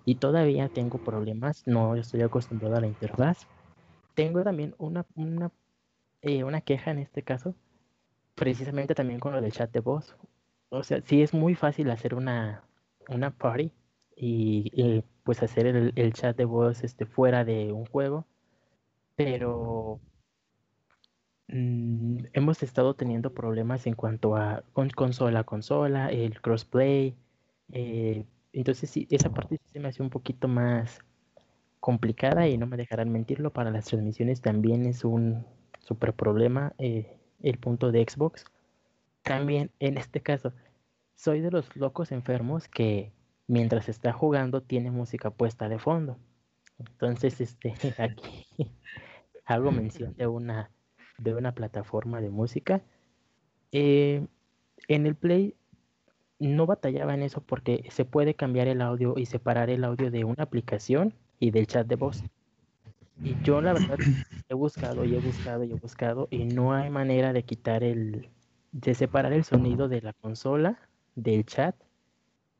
y todavía tengo problemas, no estoy acostumbrado a la interfaz. Tengo también una, una, eh, una queja en este caso, precisamente también con lo del chat de voz. O sea, sí es muy fácil hacer una, una party y, y, pues hacer el, el chat de voz este, fuera de un juego, pero mm, hemos estado teniendo problemas en cuanto a con consola a consola, el crossplay. eh, entonces sí, esa parte se me hace un poquito más complicada y no me dejarán mentirlo. Para las transmisiones también es un super problema eh, el punto de Xbox. También en este caso, soy de los locos enfermos que mientras está jugando tiene música puesta de fondo. Entonces, este, [laughs] aquí hago mención de una, de una plataforma de música. Eh, en el Play no batallaba en eso porque se puede cambiar el audio y separar el audio de una aplicación y del chat de voz. Y yo la verdad he buscado y he buscado y he buscado y no hay manera de quitar el, de separar el sonido de la consola del chat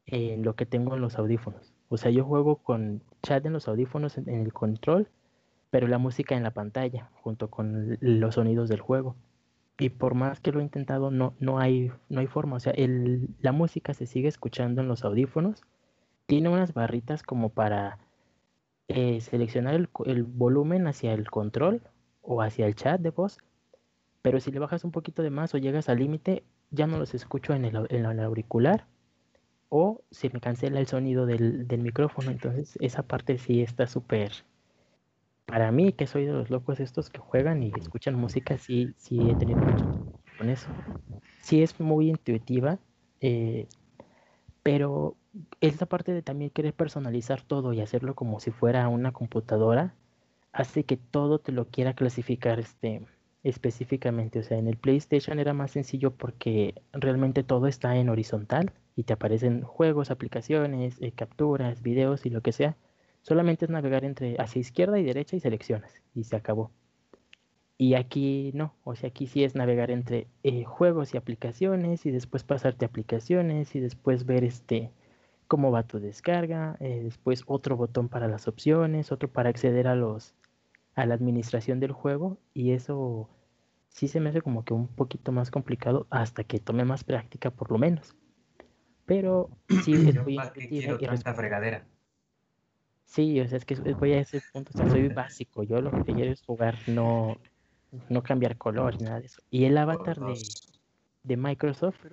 en lo que tengo en los audífonos. O sea, yo juego con chat en los audífonos en, el control, pero la música en la pantalla, junto con los sonidos del juego. Y por más que lo he intentado, no, no, hay, no hay forma. O sea, el, la música se sigue escuchando en los audífonos. Tiene unas barritas como para eh, seleccionar el, el, volumen hacia el control o hacia el chat de voz. Pero si le bajas un poquito de más o llegas al límite, ya no los escucho en el, en el auricular o se me cancela el sonido del, micrófono. Entonces esa parte sí está súper... Para mí, que soy de los locos estos que juegan y escuchan música, sí, sí he tenido mucho con eso. Sí es muy intuitiva, eh, pero esta parte de también querer personalizar todo y hacerlo como si fuera una computadora, hace que todo te lo quiera clasificar este, específicamente. O sea, en el PlayStation era más sencillo porque realmente todo está en horizontal y te aparecen juegos, aplicaciones, eh, capturas, videos y lo que sea. Solamente es navegar entre hacia izquierda y derecha y seleccionas y se acabó. Y aquí no, o sea, aquí sí es navegar entre eh, juegos y aplicaciones y después pasarte aplicaciones y después ver este cómo va tu descarga, eh, después otro botón para las opciones, otro para acceder a los a la administración del juego y eso sí se me hace como que un poquito más complicado hasta que tome más práctica por lo menos. Pero [clears throat] sí, es muy quiero tanta fregadera. Sí, o sea, es que voy a ese punto, soy básico. Yo lo que quiero es jugar, no, no cambiar color, nada de eso. Y el avatar de, de Microsoft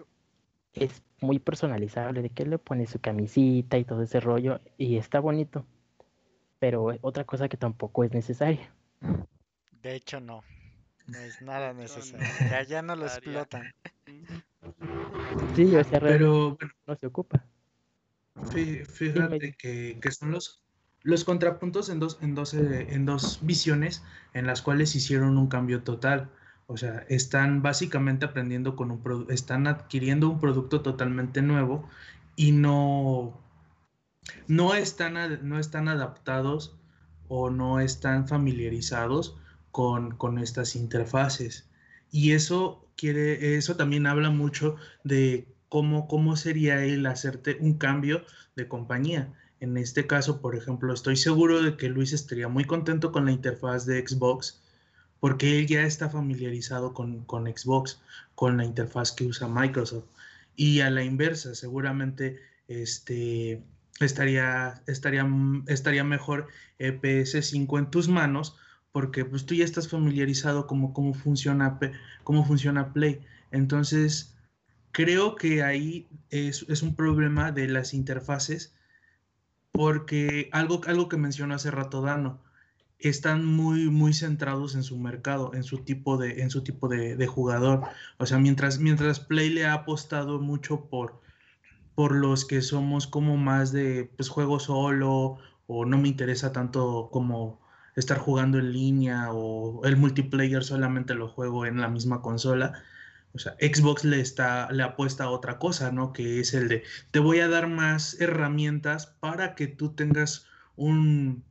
es muy personalizable, de que le pone su camisita y todo ese rollo, y está bonito. Pero otra cosa que tampoco es necesaria. De hecho, no. No es nada necesario. Ya, ya no lo explotan. Sí, o sea, pero no se ocupa. Fíjate que, son los, los contrapuntos en dos, en, dos, eh, en dos visiones en las cuales hicieron un cambio total. O sea, están básicamente aprendiendo con un están adquiriendo un producto totalmente nuevo y no, no, están, no están adaptados o no están familiarizados con, con estas interfaces. Y eso quiere, eso también habla mucho de cómo, cómo sería el hacerte un cambio de compañía. En este caso, por ejemplo, estoy seguro de que Luis estaría muy contento con la interfaz de Xbox porque él ya está familiarizado con, con Xbox, con la interfaz que usa Microsoft. Y a la inversa, seguramente este, estaría, estaría, estaría mejor PS5 en tus manos porque pues tú ya estás familiarizado como cómo funciona, cómo funciona Play. Entonces, creo que ahí es, un problema de las interfaces porque algo, algo que mencionó hace rato Dano, están muy, muy centrados en su mercado, en su tipo de, en su tipo de, jugador. O sea, mientras, mientras Play le ha apostado mucho por, por los que somos como más de pues, juego solo o no me interesa tanto como estar jugando en línea o el multiplayer solamente lo juego en la misma consola. O sea, Xbox le está le apuesta a otra cosa, ¿no? Que es el de te voy a dar más herramientas para que tú tengas un,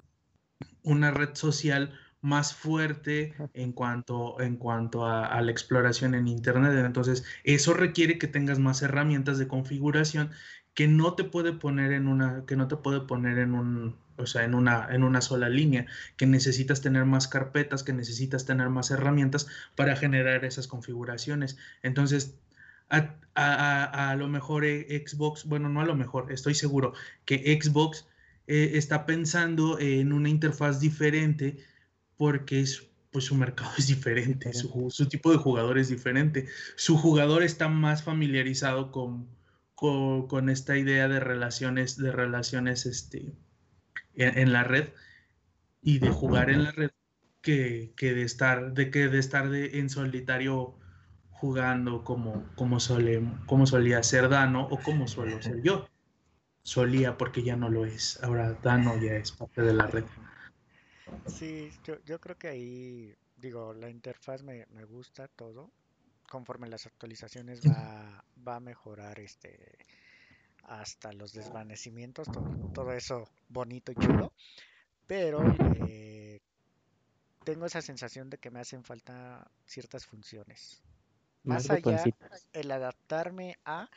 una red social más fuerte en cuanto, en cuanto a, la exploración en Internet. Entonces, eso requiere que tengas más herramientas de configuración que no te puede poner en una, que no te puede poner en un, o sea, en una, en una sola línea, que necesitas tener más carpetas, que necesitas tener más herramientas para generar esas configuraciones. Entonces, a, lo mejor eh, Xbox, bueno, no a lo mejor, estoy seguro que Xbox eh, está pensando en una interfaz diferente porque es, pues su mercado es diferente, su, su, tipo de jugador es diferente. Su jugador está más familiarizado con, con, con esta idea de relaciones, de relaciones, este, en, la red y de jugar en la red que, de estar, de que de estar de, en solitario jugando como, como, como solía ser Dano o como suelo ser yo. Solía porque ya no lo es. Ahora Dano ya es parte de la red. Sí, yo, yo creo que ahí, digo, la interfaz me, me gusta todo. Conforme las actualizaciones va, va a mejorar este hasta los desvanecimientos, todo, eso bonito y chulo. Pero eh, tengo esa sensación de que me hacen falta ciertas funciones. Más allá, el adaptarme a...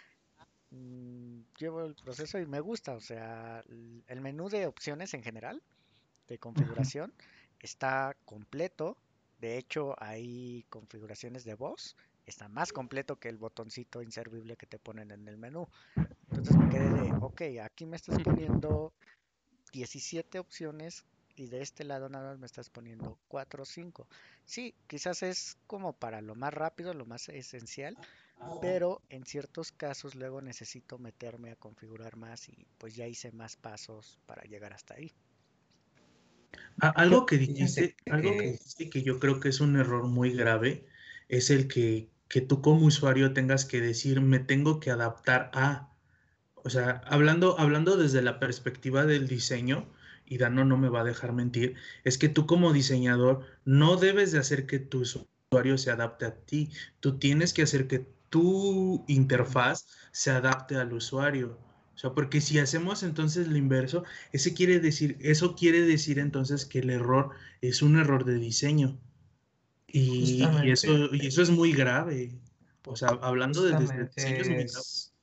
Mm, llevo el proceso y me gusta. O sea, el menú de opciones en general, de configuración, está completo. De hecho, hay configuraciones de voz. Está más completo que el botoncito inservible que te ponen en el menú. Entonces me quedé de, ok, aquí me estás poniendo 17 opciones y de este lado nada más me estás poniendo 4 o 5. Sí, quizás es como para lo más rápido, lo más esencial, pero en ciertos casos luego necesito meterme a configurar más y pues ya hice más pasos para llegar hasta ahí. Ah, algo que dijiste, algo que dijiste que yo creo que es un error muy grave es el que, que tú como usuario tengas que decir me tengo que adaptar a. O sea, hablando, hablando desde la perspectiva del diseño, y Dano no me va a dejar mentir, es que tú como diseñador no debes de hacer que tu usuario se adapte a ti. Tú tienes que hacer que tu interfaz se adapte al usuario. O sea, porque si hacemos entonces lo inverso, ese quiere decir, eso quiere decir entonces que el error es un error de diseño. Y, eso, y eso es muy grave. O sea, hablando de diseño es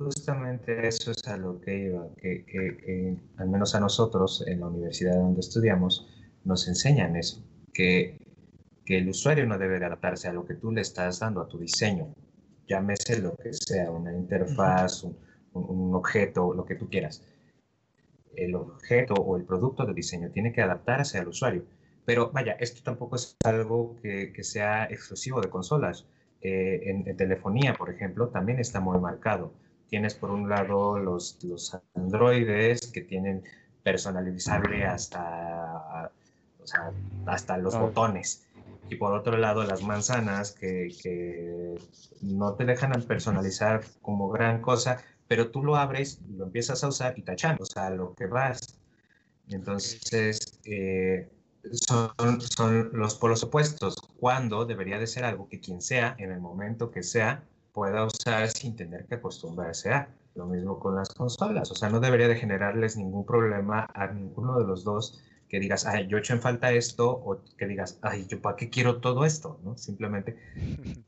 Justamente eso es a lo que iba, que, que, al menos a nosotros en la universidad donde estudiamos nos enseñan eso, que, que el usuario no debe de adaptarse a lo que tú le estás dando, a tu diseño, llámese lo que sea, una interfaz, un, un, objeto, lo que tú quieras. El objeto o el producto de diseño tiene que adaptarse al usuario. Pero vaya, esto tampoco es algo que, que sea exclusivo de consolas. Eh, en, en, telefonía, por ejemplo, también está muy marcado. Tienes por un lado los, los androides que tienen personalizable hasta, o sea, hasta los botones y por otro lado las manzanas que, que, no te dejan personalizar como gran cosa, pero tú lo abres, lo empiezas a usar y tachan, o sea, lo que vas. Entonces, eh, son, son los polos opuestos, cuando debería de ser algo que quien sea, en el momento que sea, pueda usar sin tener que acostumbrarse a. Lo mismo con las consolas, o sea, no debería de generarles ningún problema a ninguno de los dos que digas, ay, yo echo en falta esto, o que digas, ay, yo para qué quiero todo esto, ¿no? Simplemente. [laughs]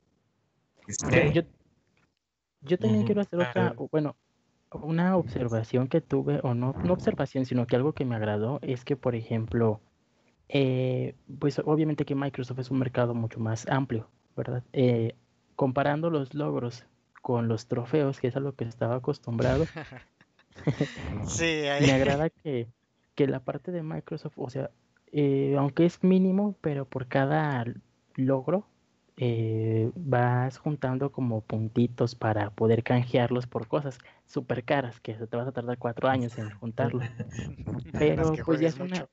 Yo, yo, también quiero hacer otra, bueno, una observación que tuve, o no, no observación, sino que algo que me agradó es que, por ejemplo, eh, pues obviamente que Microsoft es un mercado mucho más amplio, ¿verdad? Eh, comparando los logros con los trofeos, que es a lo que estaba acostumbrado, [laughs] sí, [laughs] me agrada que que la parte de Microsoft, o sea, eh, aunque es mínimo, pero por cada logro eh, vas juntando como puntitos para poder canjearlos por cosas súper caras, que te vas a tardar cuatro años en juntarlo. [laughs] Pero pues ya es una...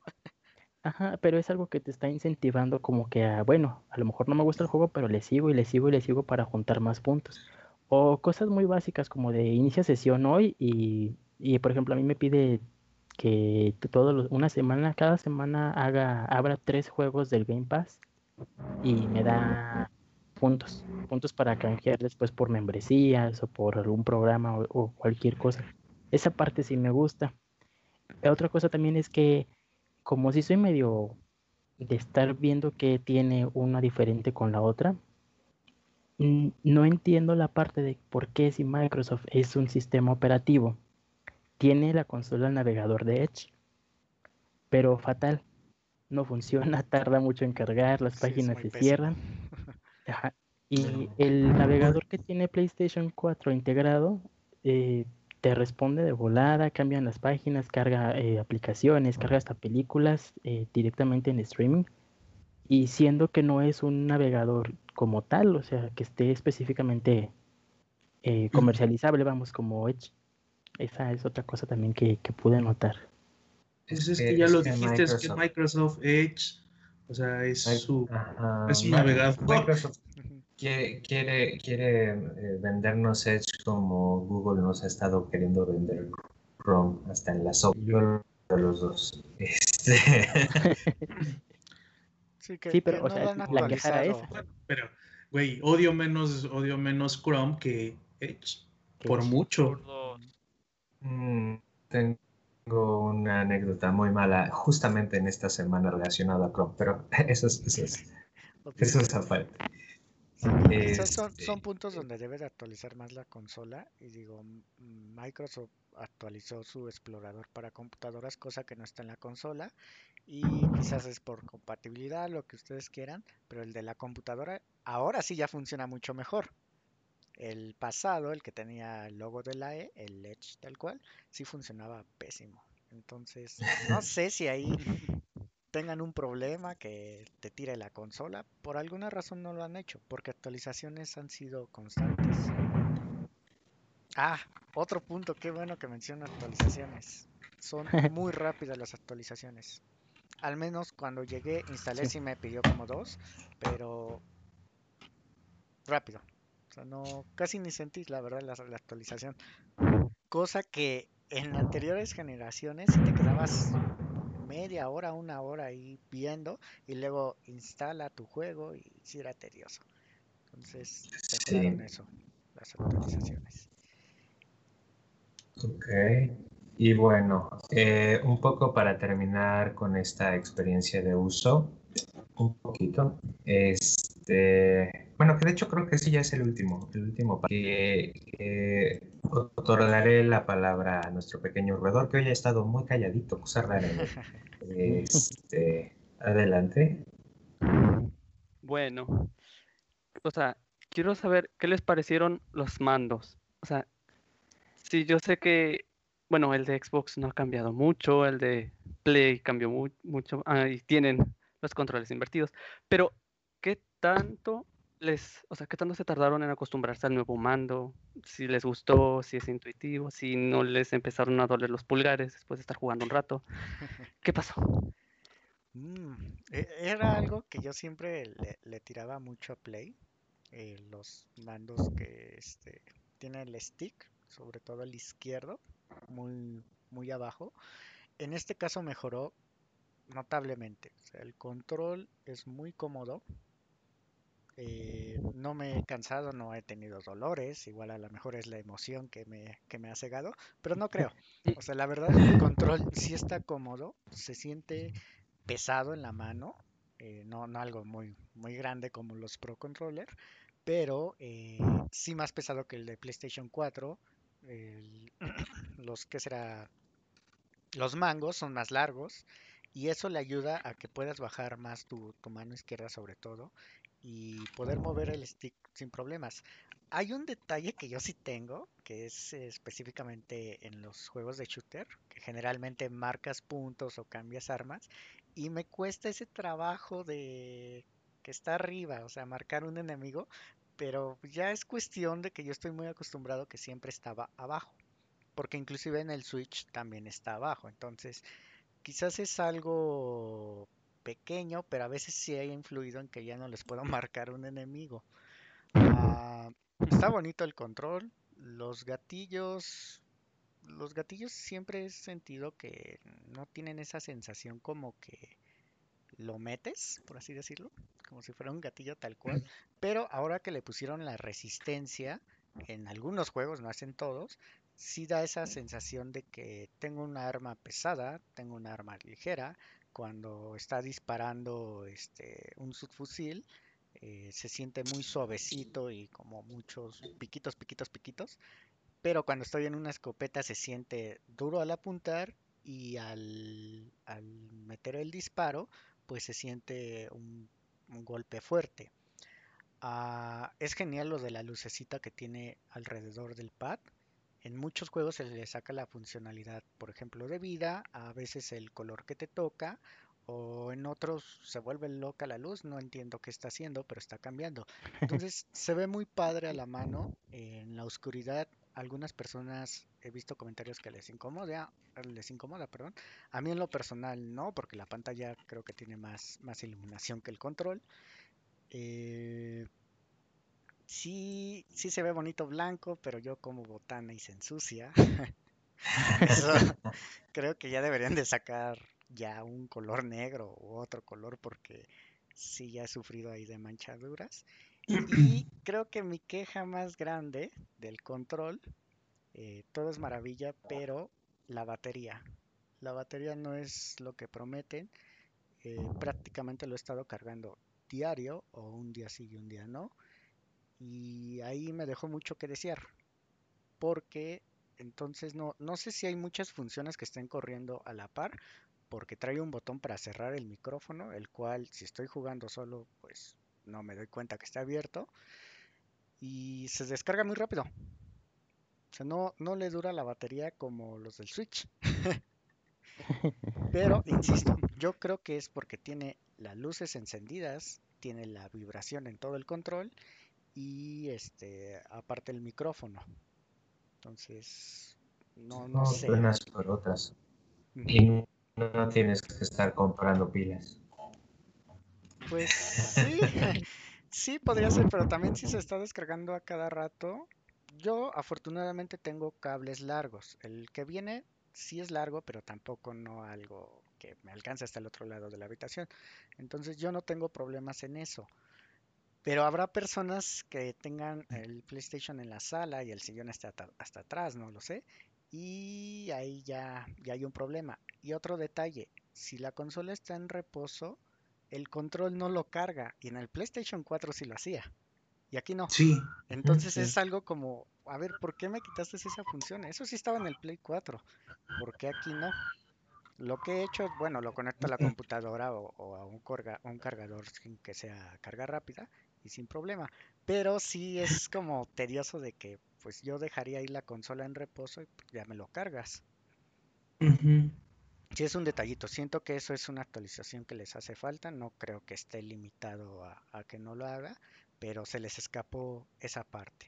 Ajá, pero es algo que te está incentivando como que a, bueno, a lo mejor no me gusta el juego, pero le sigo y le sigo y le sigo para juntar más puntos. O cosas muy básicas como de inicia sesión hoy y, y por ejemplo a mí me pide que todo una semana, cada semana haga, abra tres juegos del Game Pass y me da puntos, puntos para canjear después por membresías o por algún programa o, cualquier cosa. Esa parte sí me gusta. Otra cosa también es que como si soy medio de estar viendo que tiene una diferente con la otra, no entiendo la parte de por qué si Microsoft es un sistema operativo tiene la consola el navegador de Edge, pero fatal. No funciona, [laughs] tarda mucho en cargar, las páginas se cierran. [laughs] Y el navegador que tiene PlayStation 4 integrado eh, te responde de volada, cambian las páginas, carga eh, aplicaciones, carga hasta películas eh, directamente en streaming. Y siendo que no es un navegador como tal, o sea, que esté específicamente comercializable, vamos, como Edge, esa es otra cosa también que, que pude notar. Es, es que ya lo dijiste, es que Microsoft Edge, o sea, es su es un navegador. Microsoft quiere, quiere, quiere eh, vendernos Edge como Google nos ha estado queriendo vender Chrome hasta en la de los dos. [laughs] Este... [laughs] sí, que, sí, pero o sea, la queja es. Pero, güey, odio menos, odio menos Chrome que Edge. Por mucho. Mm, tengo una anécdota muy mala justamente en esta semana relacionada a Chrome, pero [laughs] eso es, eso es, eso es aparte. Quizás son, Este, son puntos donde debe de actualizar más la consola. Y digo, Microsoft actualizó su explorador para computadoras, cosa que no está en la consola. Y quizás es por compatibilidad, lo que ustedes quieran. Pero el de la computadora ahora sí ya funciona mucho mejor. El pasado, el que tenía el logo de la E, el Edge tal cual, sí funcionaba pésimo. Entonces, no [laughs] sé si ahí tengan un problema que te tire la consola. Por alguna razón no lo han hecho, porque actualizaciones han sido constantes. Ah, otro punto, qué bueno que menciona actualizaciones. Son [laughs] muy rápidas las actualizaciones. Al menos cuando llegué, instalé, Sí. sí me pidió como dos, pero rápido. O sea, no, casi ni sentí, la verdad, la, la actualización. Cosa que en anteriores generaciones sí te quedabas media hora, una hora ahí viendo y luego instala tu juego y sí era tedioso. Entonces mejoraron Sí. eso, las actualizaciones. Ok. Y bueno, eh, un poco para terminar con esta experiencia de uso, un poquito. Este, bueno, que de hecho creo que sí ya es el último, el último. Que, que otorgaré la palabra a nuestro pequeño roedor que hoy ha estado muy calladito, cosa rara. [laughs] Este, adelante. Bueno, o sea, quiero saber qué les parecieron los mandos. O sea, sí, yo sé que, bueno, el de Xbox no ha cambiado mucho, el de Play cambió mu- mucho, ah, y tienen los controles invertidos, pero ¿qué tanto les, o sea, qué tanto se tardaron en acostumbrarse al nuevo mando? Si les gustó, si es intuitivo, si no les empezaron a doler los pulgares después de estar jugando un rato. [laughs] ¿Qué pasó? Mm, e- era algo que yo siempre le, le tiraba mucho a Play. eh, los mandos que este, tiene el stick, sobre todo el izquierdo, muy, muy abajo. En este caso mejoró notablemente. O sea, el control es muy cómodo. Eh, no me he cansado, no he tenido dolores. Igual a lo mejor es la emoción que me, que me ha cegado, pero no creo. [laughs] O sea, la verdad, el control sí está cómodo, se siente pesado en la mano, eh, no, no algo muy, muy grande como los Pro Controller, pero eh, sí más pesado que el de PlayStation 4. el- [clears throat] los que será, los mangos son más largos y eso le ayuda a que puedas bajar más tu, tu mano izquierda sobre todo y poder mover el stick sin problemas. Hay un detalle que yo sí tengo, que es específicamente en los juegos de shooter, que generalmente marcas puntos o cambias armas, y me cuesta ese trabajo de que está arriba, o sea, marcar un enemigo, pero ya es cuestión de que yo estoy muy acostumbrado que siempre estaba abajo, porque inclusive en el Switch también está abajo, entonces quizás es algo pequeño, pero a veces sí ha influido en que ya no les puedo [laughs] marcar un enemigo. Ah, está bonito el control. Los gatillos. Los gatillos siempre he sentido que no tienen esa sensación como que lo metes, por así decirlo, como si fuera un gatillo tal cual. Pero ahora que le pusieron la resistencia, en algunos juegos, no es en todos, sí da esa sensación de que tengo una arma pesada, tengo una arma ligera. Cuando está disparando este, un subfusil, eh, se siente muy suavecito y como muchos piquitos, piquitos, piquitos. Pero cuando estoy en una escopeta se siente duro al apuntar y al, al meter el disparo, pues se siente un, un golpe fuerte. Ah, es genial lo de la lucecita que tiene alrededor del pad. En muchos juegos se le saca la funcionalidad, por ejemplo, de vida, a veces el color que te toca, o en otros se vuelve loca la luz, no entiendo qué está haciendo, pero está cambiando. [laughs] Entonces se ve muy padre a la mano, en la oscuridad. Algunas personas he visto comentarios que les incomoda, les incomoda, perdón. A mí en lo personal no, porque la pantalla creo que tiene más, más iluminación que el control. Eh, Sí, sí se ve bonito blanco, pero yo como botana y se ensucia. [laughs] Eso [laughs] creo que ya deberían de sacar ya un color negro u otro color porque sí ya he sufrido ahí de manchaduras. Y [clears throat] creo que mi queja más grande del control, eh, todo es maravilla, pero la batería. La batería no es lo que prometen. eh, prácticamente lo he estado cargando diario o un día sí y un día no Y ahí me dejó mucho que desear. Porque entonces no, no sé si hay muchas funciones que estén corriendo a la par. Porque trae un botón para cerrar el micrófono, el cual si estoy jugando solo, pues no me doy cuenta que está abierto. Y se descarga muy rápido. O sea, no, no le dura la batería como los del Switch. [laughs] Pero, insisto, yo creo que es porque tiene las luces encendidas, tiene la vibración en todo el control y este aparte el micrófono. Entonces, no, no, No, sé. unas por otras. Ujú. Y no, no tienes que estar comprando pilas. Pues sí, [laughs] sí podría ser, pero también si se está descargando a cada rato. Yo afortunadamente tengo cables largos. El que viene sí es largo, pero tampoco no algo que me alcance hasta el otro lado de la habitación. Entonces yo no tengo problemas en eso. Pero habrá personas que tengan el PlayStation en la sala y el sillón está hasta, hasta atrás, no lo sé. Y ahí ya, ya hay un problema. Y otro detalle, si la consola está en reposo, el control no lo carga. Y en el PlayStation 4 sí lo hacía. Y aquí no. Sí. Entonces sí. es algo como, a ver, ¿por qué me quitaste esa función? Eso sí estaba en el Play 4. ¿Por qué aquí no? Lo que he hecho, bueno, lo conecto a la computadora o, o a un, corga- un cargador sin que sea carga rápida y sin problema. Pero sí es [laughs] como tedioso de que pues yo dejaría ahí la consola en reposo y ya me lo cargas. Ujú. Sí es un detallito, siento que eso es una actualización que les hace falta, no creo que esté limitado a, a que no lo haga, pero se les escapó esa parte.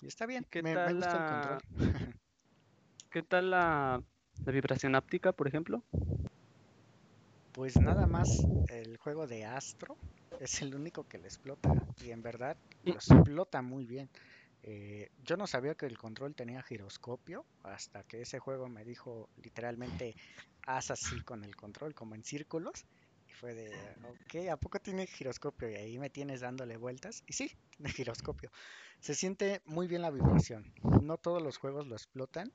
Y está bien, ¿Qué me, me tal gusta el la, control. qué tal la, la vibración áptica, por ejemplo? Pues nada más el juego de Astro es el único que le explota y en verdad lo explota muy bien. Eh, yo no sabía que el control tenía giroscopio hasta que ese juego me dijo literalmente haz así con el control como en círculos y fue de ok, ¿a poco tiene giroscopio? Y ahí me tienes dándole vueltas y sí, tiene [laughs] giroscopio. Se siente muy bien la vibración. No todos los juegos lo explotan,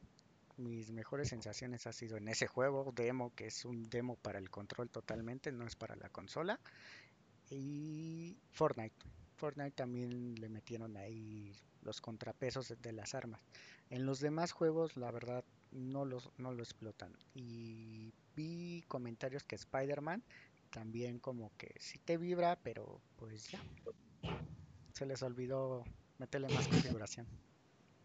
mis mejores sensaciones ha sido en ese juego demo, que es un demo para el control totalmente, no es para la consola. Y Fortnite. Fortnite también le metieron ahí los contrapesos de- las armas. En los demás juegos, la verdad, no, los, no lo explotan. Y vi comentarios que Spider-Man también como que sí te vibra, pero pues ya. Se les olvidó meterle más configuración.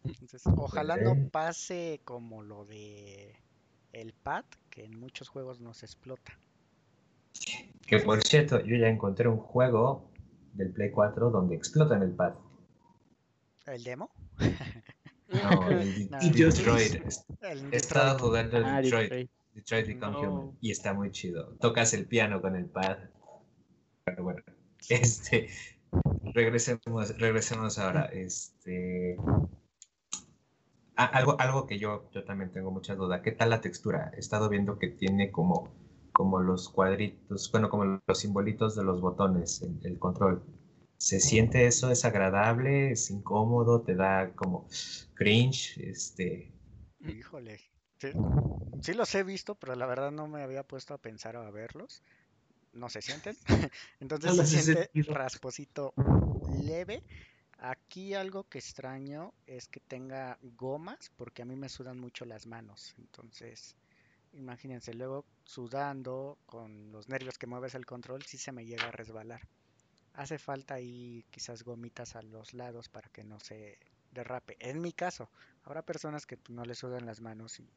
Entonces, ojalá no pase como lo de el pad, que en muchos juegos no se explota. Que por cierto, yo ya encontré un juego del Play 4 donde explotan el pad. ¿El demo? No, [laughs] el No. Detroit. He estado jugando el Ah, Detroit. Detroit. Detroit Become No. Human. Y está muy chido. Tocas el piano con el pad. Pero bueno, este. Regresemos, regresemos ahora. Este. Algo, algo que yo, yo también tengo mucha duda. ¿Qué tal la textura? He estado viendo que tiene como, como los cuadritos, bueno, como los simbolitos de los botones, el, el control. ¿Se siente eso? ¿Es agradable? ¿Es incómodo? ¿Te da como cringe? Este. Híjole. Sí, sí los he visto, pero la verdad no me había puesto a pensar o a verlos. No se sienten. [laughs] Entonces No se siente rasposito leve. Aquí algo que extraño es que tenga gomas, porque a mí me sudan mucho las manos. Entonces, imagínense, luego sudando, con los nervios que mueves el control, sí se me llega a resbalar. Hace falta ahí quizás gomitas a los lados para que no se derrape. En mi caso, habrá personas que no les sudan las manos y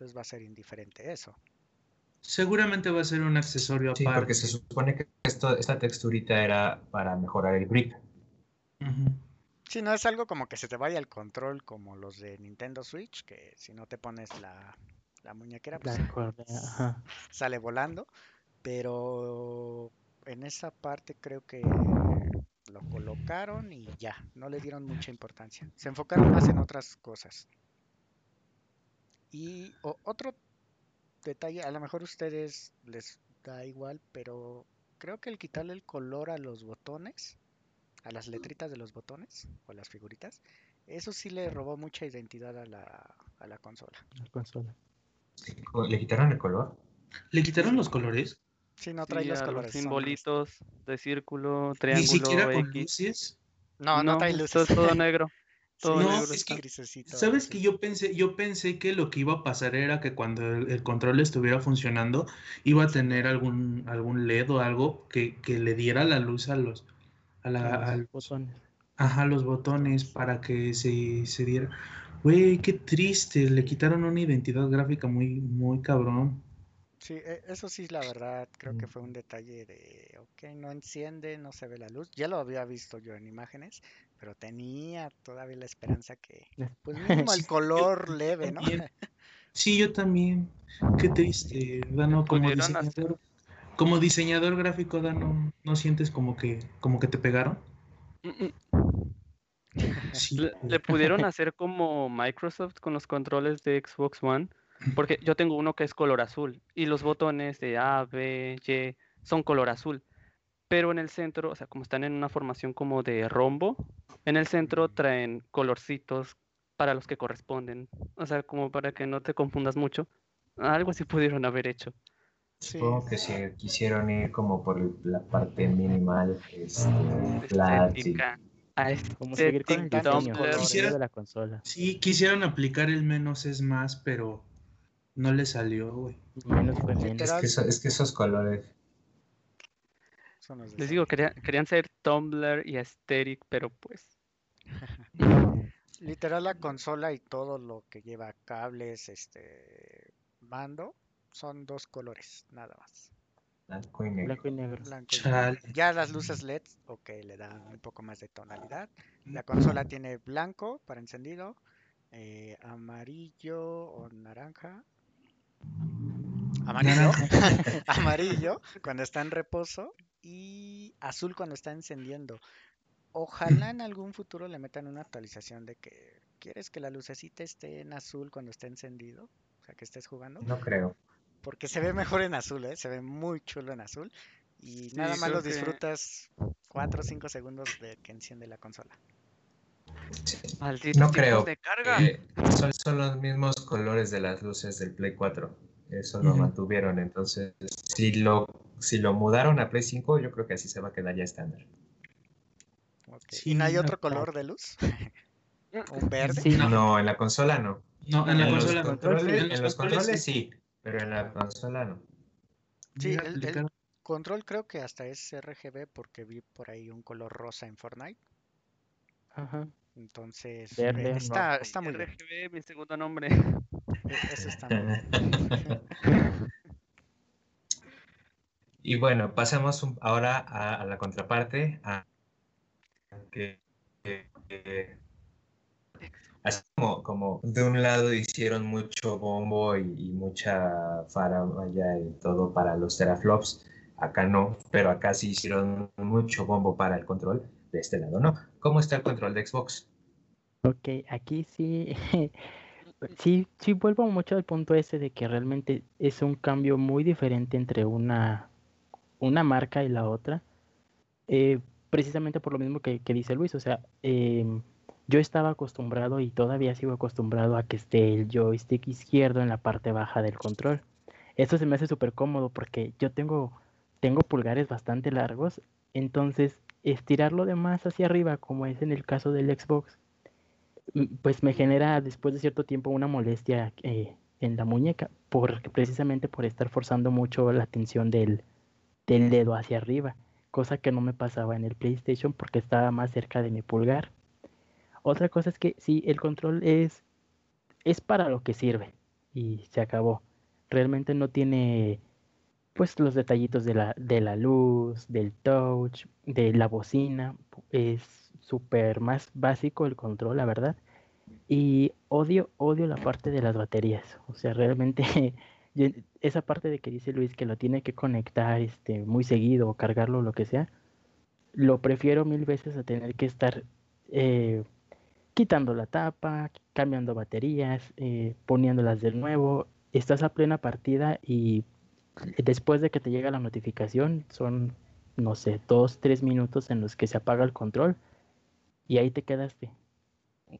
les va a ser indiferente eso. Seguramente va a ser un accesorio Sí, aparte. porque se supone que esto, esta texturita era para mejorar el grip. Ujú. Si no es algo como que se te vaya el control como los de Nintendo Switch, que si no te pones la, la muñequera, pues ajá. sale volando. Pero en esa parte creo que lo colocaron y ya, no le dieron mucha importancia. Se enfocaron más en otras cosas. Y o- otro detalle, a lo mejor a ustedes les da igual, pero creo que el quitarle el color a los botones, a las letritas de los botones o a las figuritas, eso sí le robó mucha identidad a la, a la consola. La consola. ¿Le quitaron el color? ¿Le quitaron los colores? Sí, no trae Sí, los a colores. son, simbolitos de círculo, Ni triángulo, siquiera con X. luces. este, No, no, trae es luces. todo, todo [laughs] negro. Todo No, negro es que- grisecito, ¿Sabes sí. que yo pensé, yo pensé que lo que iba a pasar era que cuando el, el control estuviera funcionando, iba a tener algún, algún LED o algo que, que le diera la luz a los, a la, Los a los- botones. ajá, los botones para que se, se diera. Güey, qué triste, le quitaron una identidad gráfica muy, muy cabrón. Sí, e- eso sí, la verdad, creo que fue un detalle de, ok, no enciende, no se ve la luz. Ya lo había visto yo en imágenes, pero tenía todavía la esperanza que, pues mínimo el [laughs] color leve, ¿no? [laughs] Sí, yo también. Qué triste, Dano, como Pudieron hacer- diseñador, como diseñador gráfico, Dano, ¿no sientes como que, como que te pegaron? Sí, Le, le pudieron [laughs] hacer como Microsoft con los controles de Xbox One, porque yo tengo uno que es color azul y los botones de A, B, Y son color azul, pero en el centro, o sea, como están en una formación como de rombo, en el centro traen colorcitos para los que corresponden, o sea, como para que no te confundas mucho. Algo así pudieron haber hecho. Sí, Supongo que si quisieron ir como por la parte minimal, este, y- Estética. Como seguir con el diseño de la consola. Sí, quisieron aplicar el menos es más, pero no le salió, güey. Menos fue menos. es que, eso- es que esos colores, Les digo, querían, querían ser Tumblr y aesthetic, pero pues Literal la consola y todo lo que lleva cables, este, mando, son dos colores, nada más. blanco y negro. Blanco y negro. Blanco y Chale. negro. Ya las luces LED, ok, le dan un poco más de tonalidad. La consola tiene blanco para encendido, eh, amarillo o naranja. Amarillo, [laughs] amarillo cuando está en reposo y azul cuando está encendiendo. Ojalá en algún futuro le metan una actualización de que quieres que la lucecita esté en azul cuando esté encendido, o sea que estés jugando, No creo. Porque se ve mejor en azul, ¿eh? Se ve muy chulo en azul y Sí, nada más creo lo que- disfrutas 4 o 5 segundos de que enciende la consola. No creo. de carga. Eh, son, son los mismos colores de las luces del Play 4. Eso lo mantuvieron. Entonces, si lo, si lo mudaron a Play 5, yo creo que así se va a quedar ya estándar. Sí, ¿Y no hay otro color de luz? [laughs] ¿Un verde? Sí, No, en la consola no. No, en la En los consola controles, En en los los controles sí, pero en la consola no. Sí, el- Control creo que hasta es RGB porque vi por ahí un color rosa en Fortnite. Ajá. Entonces, Verde, eh, está, rojo. está muy bien. RGB, mi segundo nombre. E- Eso está muy bien. [laughs] Y bueno, pasamos un- ahora a, a la contraparte, a que, que- que- así como, como de un lado hicieron mucho bombo y, y mucha faramaya y todo para los teraflops, acá no, pero acá sí hicieron mucho bombo para el control, de este lado no. ¿Cómo está el control de Xbox? Ok, aquí sí, [laughs] sí, sí vuelvo mucho al punto ese de que realmente es un cambio muy diferente entre una, una marca y la otra, eh, precisamente por lo mismo que, que dice Luis, o sea, em, yo estaba acostumbrado y todavía sigo acostumbrado a que esté el joystick izquierdo en la parte baja del control. Esto se me hace súper cómodo porque yo tengo, tengo pulgares bastante largos, entonces estirarlo de más hacia arriba, como es en el caso del Xbox, pues me genera después de cierto tiempo una molestia eh, en la muñeca, precisamente por estar forzando mucho la tensión del, del dedo hacia arriba, cosa que no me pasaba en el PlayStation porque estaba más cerca de mi pulgar. Otra cosa es que sí, el control es, es para lo que sirve y se acabó. Realmente no tiene pues los detallitos de la, de la luz, del touch, de la bocina. Es súper más básico el control, la verdad. Y odio, odio la parte de las baterías. O sea, realmente [laughs] esa parte de que dice Luis que lo tiene que conectar este, muy seguido o cargarlo lo que sea, lo prefiero mil veces a tener que estar eh, quitando la tapa, cambiando baterías, eh, poniéndolas de nuevo. Estás a plena partida y después de que te llega la notificación son, no sé, dos, tres minutos en los que se apaga el control y ahí te quedaste.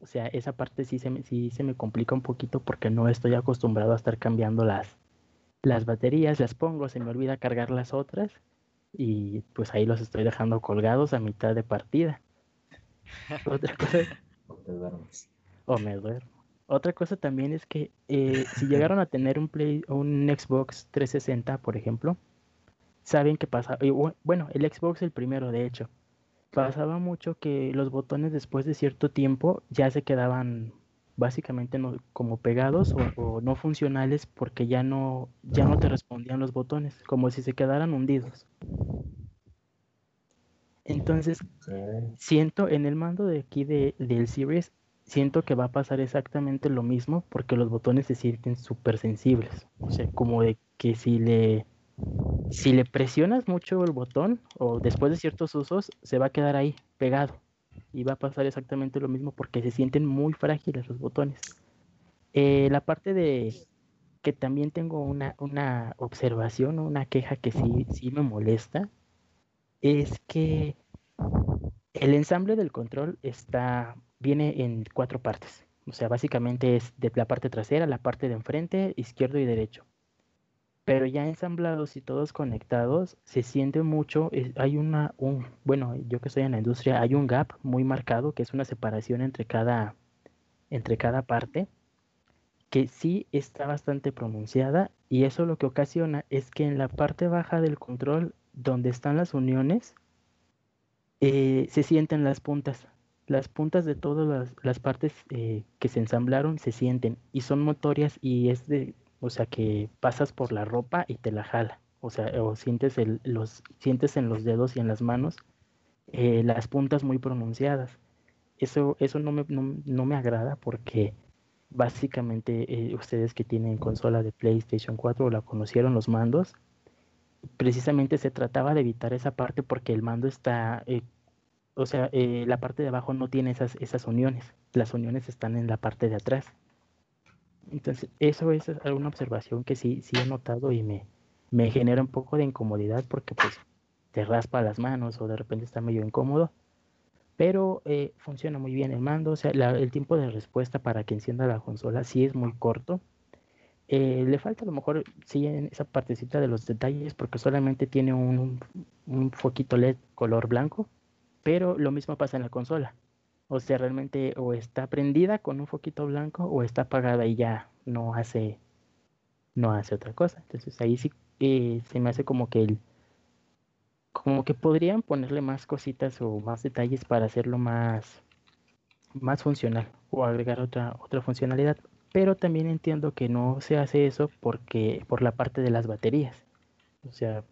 O sea, esa parte sí se me, sí se me complica un poquito porque no estoy acostumbrado a estar cambiando las, las baterías, las pongo, se me olvida cargar las otras y pues ahí los estoy dejando colgados a mitad de partida. [laughs] Otra cosa, O o me duermo. Otra cosa también es que eh, si llegaron a tener un Play, un Xbox 360, por ejemplo, saben que pasa, bueno, el Xbox el primero, de hecho, pasaba mucho que los botones después de cierto tiempo ya se quedaban básicamente como pegados o, o no funcionales porque ya no, ya no te respondían los botones, como si se quedaran hundidos. Entonces, siento en el mando de aquí de, del Series, siento que va a pasar exactamente lo mismo porque los botones se sienten súper sensibles. O sea, como de que si le, si le presionas mucho el botón o después de ciertos usos, se va a quedar ahí pegado. Y va a pasar exactamente lo mismo porque se sienten muy frágiles los botones. Eh, la parte de que también tengo una, una observación, una queja que sí, sí me molesta, es que el ensamble del control está, viene en cuatro partes. O sea, básicamente es de la parte trasera, la parte de enfrente, izquierdo y derecho. Pero ya ensamblados y todos conectados, se siente mucho, hay una, un, bueno, yo que estoy en la industria, hay un gap muy marcado, que es una separación entre cada, entre cada parte, que sí está bastante pronunciada, y eso lo que ocasiona es que en la parte baja del control, donde están las uniones, eh, se sienten las puntas. Las puntas de todas las, las partes eh, que se ensamblaron se sienten y son motorias y es de, o sea que pasas por la ropa y te la jala. O sea, o sientes, el, los, sientes en los dedos y en las manos eh, las puntas muy pronunciadas. Eso, eso no, me, no, no me agrada porque básicamente ustedes que tienen consola de PlayStation 4 o la conocieron los mandos, precisamente se trataba de evitar esa parte porque el mando está, eh, o sea, eh, la parte de abajo no tiene esas, esas uniones, las uniones están en la parte de atrás. Entonces, eso es alguna observación que sí, sí he notado y me, me genera un poco de incomodidad porque pues te raspa las manos o de repente está medio incómodo. Pero eh, funciona muy bien el mando, o sea, el tiempo de respuesta para que encienda la consola sí es muy corto. Eh, le falta a lo mejor, sí, en esa partecita de los detalles, porque solamente tiene un, un foquito LED color blanco, pero lo mismo pasa en la consola. O sea, realmente o está prendida con un foquito blanco o está apagada y ya no hace, no hace otra cosa. Entonces ahí sí eh, se me hace como que el, como que podrían ponerle más cositas o más detalles para hacerlo más, más funcional o agregar otra, otra funcionalidad. Pero también entiendo que no se hace eso porque por la parte de las baterías. O sea,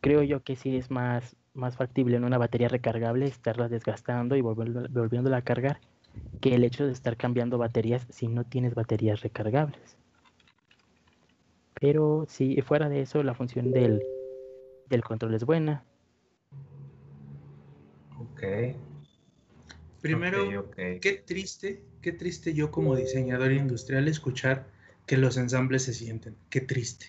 creo yo que sí es más, más factible en una batería recargable estarla desgastando y volviéndola a cargar que el hecho de estar cambiando baterías si no tienes baterías recargables. Pero si fuera de eso, la función del, del control es buena. Ok. Primero, qué triste, qué triste yo como diseñador industrial escuchar que los ensambles se sienten. Qué triste.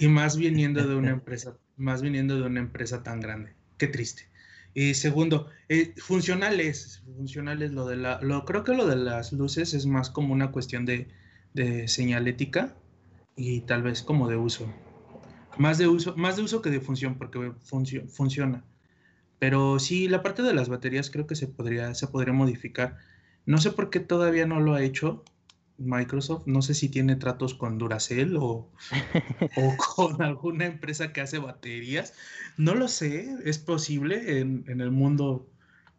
Y más viniendo de una empresa, más viniendo de una empresa tan grande. Qué triste. Y segundo, eh, funcionales, funcionales lo de la, lo, creo que lo de las luces es más como una cuestión de, de señalética y tal vez como de uso. Más de uso, más de uso que de función, porque funcio- funciona. Pero sí, la parte de las baterías creo que se podría, se podría modificar. No sé por qué todavía no lo ha hecho Microsoft. No sé si tiene tratos con Duracell o, [laughs] o con alguna empresa que hace baterías. No lo sé. Es posible en, en el mundo,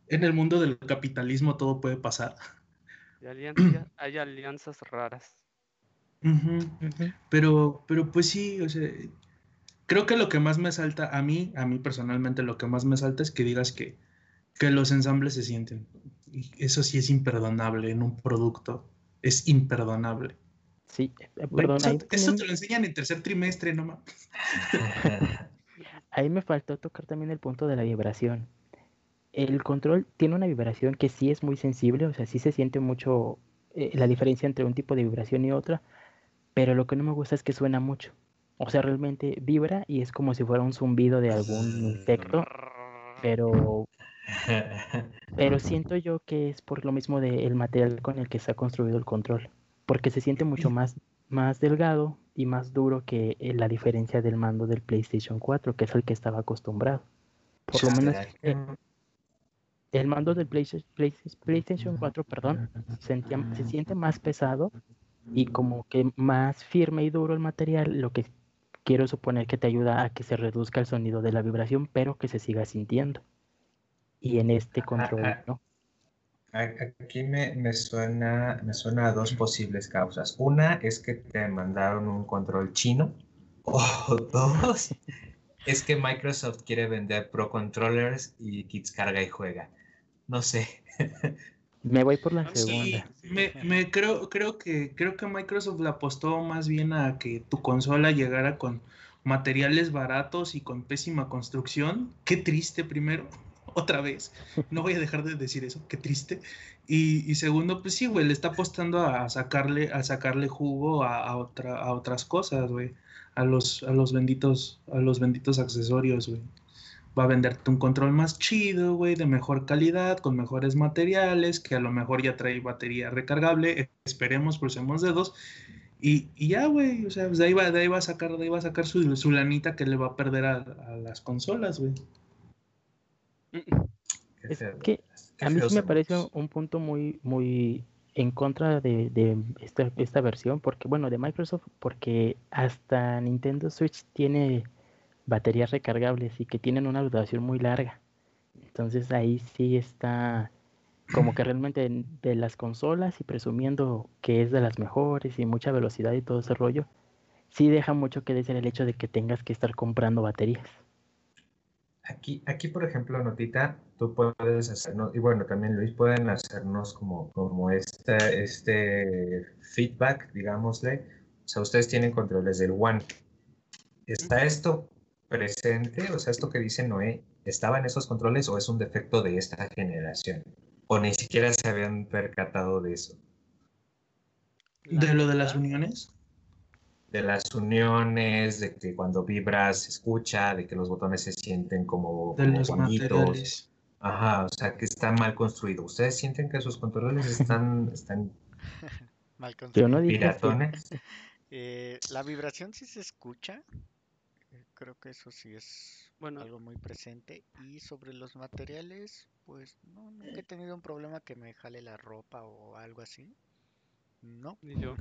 en el mundo del capitalismo todo puede pasar. Y alianza- [clears throat] hay alianzas raras. Ujú. Pero, pero pues sí, o sea, creo que lo que más me salta a mí, a mí personalmente, lo que más me salta es que digas que, que los ensambles se sienten. Y eso sí es imperdonable en un producto. Es imperdonable. Sí, perdón, eso, ahí, eso también- te lo enseñan en tercer trimestre, no mames. ahí me faltó tocar también el punto de la vibración. El control tiene una vibración que sí es muy sensible, o sea, sí se siente mucho eh, la diferencia entre un tipo de vibración y otra, pero lo que no me gusta es que suena mucho. O sea, realmente vibra y es como si fuera un zumbido de algún insecto, pero [laughs] Pero siento yo que es por lo mismo del material con el que se ha construido el control, porque se siente mucho más más delgado y más duro que eh, la diferencia del mando del PlayStation 4, que es el que estaba acostumbrado. Por lo menos eh, el mando del PlayStation, PlayStation 4, perdón, sentía- se siente más pesado y como que más firme y duro el material, lo que quiero suponer que te ayuda a que se reduzca el sonido de la vibración, pero que se siga sintiendo. Y en este control. ¿no? Aquí me, me suena, me suena a dos posibles causas. Una es que te mandaron un control chino. O [laughs] dos, es que Microsoft quiere vender Pro Controllers y kits carga y juega. No sé. [laughs] Me voy por la Sí, segunda. me, me creo, creo que creo que Microsoft le apostó más bien a que tu consola llegara con materiales baratos y con pésima construcción. Qué triste primero, [laughs] otra vez. No voy a dejar de decir eso, qué triste. Y, y segundo, pues sí, güey, le está apostando a sacarle, a sacarle jugo a, a otra, a otras cosas, güey. A los, a los benditos, a los benditos accesorios, güey. Va a venderte un control más chido, güey, de mejor calidad, con mejores materiales, que a lo mejor ya trae batería recargable. Esperemos, crucemos dedos. Y, y ya, güey, o sea, pues de ahí va, de ahí va a sacar, de ahí va a sacar su, su lanita que le va a perder a, a las consolas, güey. Es que A mí sí me parece un punto muy, muy en contra de, de esta, esta versión, porque, bueno, de Microsoft, porque hasta Nintendo Switch tiene baterías recargables y que tienen una duración muy larga. Entonces ahí sí está como que [clears throat] realmente en- de las consolas y presumiendo que es de las mejores y mucha velocidad y todo ese rollo, sí deja mucho que decir el hecho de que tengas que estar comprando baterías. Aquí, aquí, por ejemplo, Notita, tú puedes hacernos, y bueno, también Luis, pueden hacernos como, como este, este feedback, digámosle. O sea, ustedes tienen controles del One. ¿Está esto presente? O sea, esto que dice Noé, ¿estaba en esos controles o es un defecto de esta generación? O ni siquiera se habían percatado de eso. De lo de las uniones. De las uniones, de que cuando vibras se escucha, de que los botones se sienten como, De como los bonitos. materiales. Ajá, o sea, que está mal construido. ¿Ustedes sienten que sus controles están, [laughs] están Mal Yo no dije piratones? [laughs] Eh, la vibración sí se escucha. Creo que eso sí es Bueno. algo muy presente. Y sobre los materiales, pues no, nunca he tenido un problema que me jale la ropa o algo así. No. Ni yo.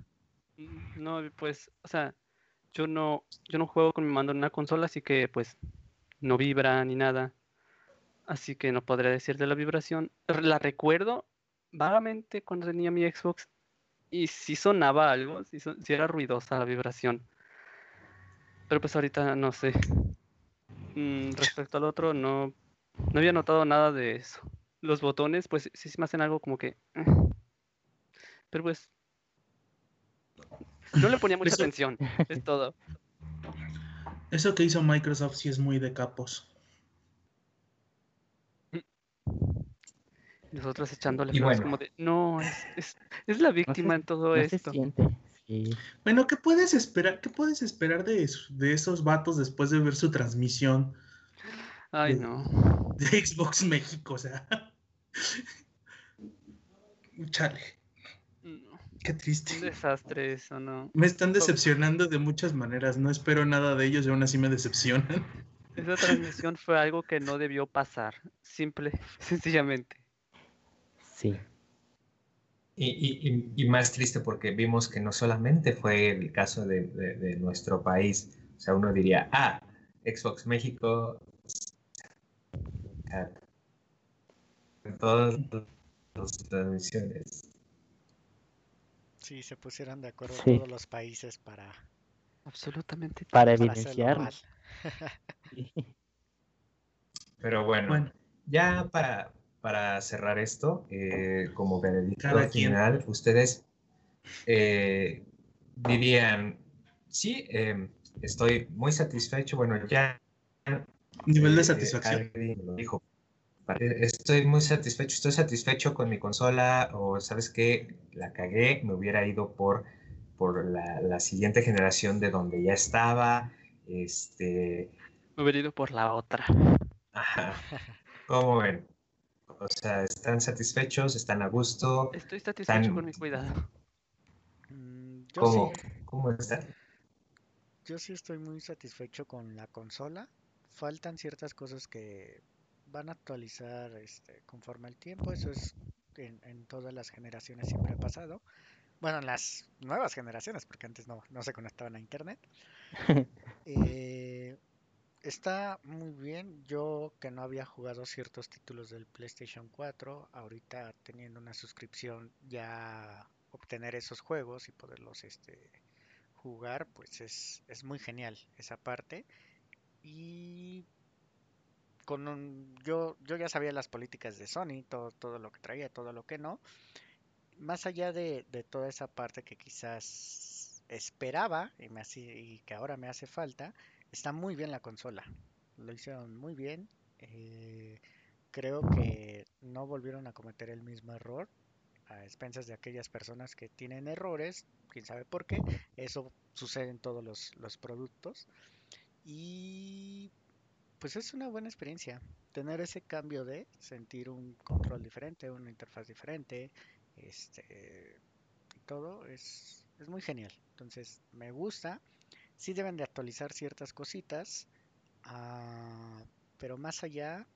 Mm, No, pues, o sea, yo no, yo no juego con mi mando en una consola, así que pues no vibra ni nada. Así que no podría decir de la vibración. La recuerdo vagamente cuando tenía mi Xbox y sí sonaba algo, sí, son- sí era ruidosa la vibración. Pero pues ahorita no sé. Mm, respecto al otro, no, no había notado nada de eso. Los botones, pues sí se me hacen algo como que... eh. Pero pues... No le ponía mucha Eso- atención, [laughs] es todo. Eso que hizo Microsoft sí es muy de capos. Nosotros echándole flores bueno. como de, no, es, es, es la No se, víctima en todo no se esto. siente. Sí. Bueno, ¿qué puedes esperar? ¿Qué puedes esperar de, es- de esos vatos después de ver su transmisión Ay, de- no. de Xbox México? O sea, [laughs] chale, no, qué Un triste. desastre eso, ¿no? Me están decepcionando de muchas maneras. No espero nada de ellos y aún así me decepcionan. [laughs] Esa transmisión fue algo que no debió pasar. Simple, [laughs] sencillamente. Sí. Y, y- y- más triste porque vimos que no solamente fue el caso de, de- de nuestro país. O sea, uno diría, ah, Xbox México. En todas las transmisiones. Sí, se pusieron de acuerdo Sí. todos los países para, Absolutamente. Para para mal. [laughs] Pero bueno, Bueno, ya para, para cerrar esto, eh, como veredicto Cada quien. final, ustedes eh, dirían, sí, eh, estoy muy satisfecho. Bueno, ya nivel de Eh, satisfacción. dijo. Estoy muy satisfecho, estoy satisfecho con mi consola o sabes qué, la cagué, me hubiera ido por, por la, la siguiente generación de donde ya estaba. Este, Me hubiera ido por la otra. ajá. ¿Cómo ven? O sea, ¿están satisfechos? ¿Están a gusto? Estoy satisfecho Tan- con mi cuidado. Mm, Yo ¿Cómo, sí. ¿Cómo está? Yo sí estoy muy satisfecho con la consola. Faltan ciertas cosas que van a actualizar este, conforme al tiempo. Eso es en, en todas las generaciones siempre ha pasado. Bueno, en las nuevas generaciones, porque antes no, no se conectaban a internet. [laughs] Eh, está muy bien. Yo que no había jugado ciertos títulos del PlayStation 4, ahorita teniendo una suscripción ya obtener esos juegos y poderlos este, jugar, pues es, es muy genial esa parte. Y con un- yo, yo ya sabía las políticas de Sony, todo, todo lo que traía, todo lo que no. Más allá de, de toda esa parte que quizás esperaba y, me hacía- y que ahora me hace falta, está muy bien la consola. Lo hicieron muy bien. eh, creo que no volvieron a cometer el mismo error a expensas de aquellas personas que tienen errores, quién sabe por qué. Eso sucede en todos los, los productos. Y pues es una buena experiencia tener ese cambio de sentir un control diferente, una interfaz diferente, este, todo es, es muy genial. Entonces me gusta. Sí deben de actualizar ciertas cositas, ah, pero más allá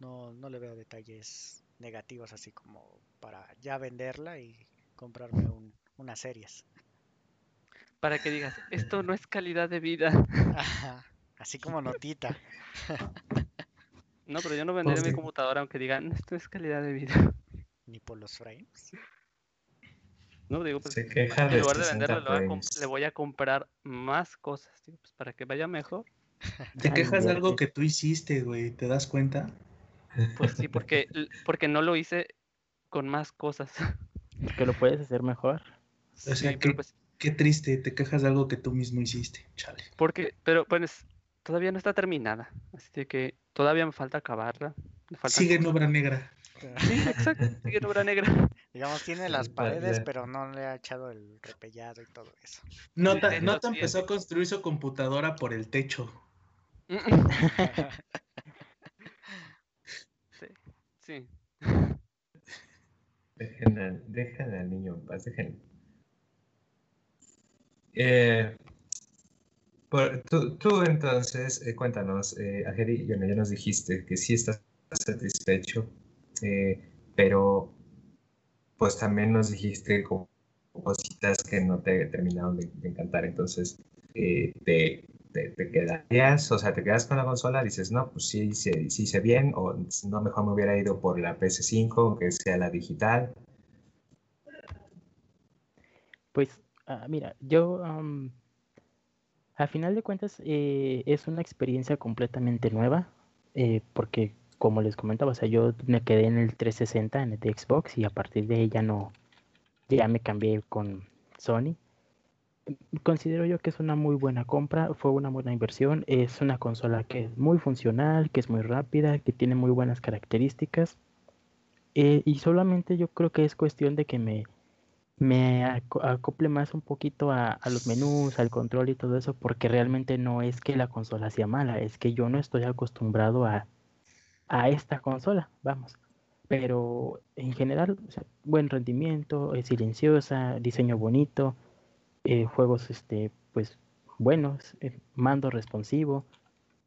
no, no le veo detalles negativos así como para ya venderla y comprarme un, unas series. Para que digas, esto no es calidad de vida. [laughs] Ajá, Así como notita. [laughs] No, pero yo no venderé mi computadora aunque digan, esto es calidad de vida. Ni por los frames. No, digo, pues Se queja en de lugar de 60 venderla, le voy, a com- frames. le voy a comprar más cosas, digo, pues para que vaya mejor. [laughs] Te quejas de algo que tú hiciste, güey. ¿Te das cuenta? Pues sí, porque, [laughs] porque no lo hice con más cosas. Que lo puedes hacer mejor. O sea, Sí, que- pero pues, Qué triste, te quejas de algo que tú mismo hiciste. Chale. porque, pero pues todavía no está terminada, así que todavía me falta acabarla. me faltan Sigue en obra negra. [laughs] Sí, exacto, sigue en obra negra. Digamos, tiene las Ya, paredes, pero no le ha echado el repellado y todo eso. Nota, Sí, Nota empezó a construir su computadora por el techo. [laughs] Sí, sí. Dejen al, dejen al niño en paz, dejen. Eh, por- tú, tú entonces, eh, cuéntanos, eh, Ajeri, bueno, ya nos dijiste que sí estás satisfecho, eh, pero pues también nos dijiste como cositas que no te terminaron de, encantar, entonces eh, te, te, te quedarías, o sea, te quedas con la consola, dices, no, pues sí, sí, sí hice bien, o no, mejor me hubiera ido por la PS5, aunque sea la digital. Pues, ah, mira, yo, am, a final de cuentas, eh, es una experiencia completamente nueva, eh, porque, como les comentaba, o sea, yo me quedé en el 360, en el Xbox, y a partir de ahí ya no, ya me cambié con Sony. Considero yo que es una muy buena compra, fue una buena inversión, es una consola que es muy funcional, que es muy rápida, que tiene muy buenas características, eh, y solamente yo creo que es cuestión de que me me aco- acople más un poquito a, a los menús, al control y todo eso, porque realmente no es que la consola sea mala, es que yo no estoy acostumbrado a, a esta consola, vamos. Pero en general, buen rendimiento, es silenciosa, diseño bonito, eh, juegos este, pues buenos, eh, mando responsivo.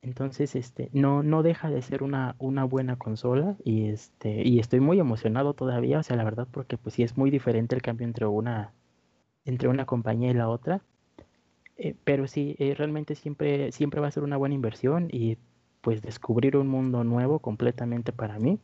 Entonces, este, no, no deja de ser una, una buena consola y este, y estoy muy emocionado todavía, o sea, la verdad, porque pues sí es muy diferente el cambio entre una, entre una compañía y la otra. Eh, pero sí, eh, realmente siempre, siempre va a ser una buena inversión y pues descubrir un mundo nuevo completamente para mí.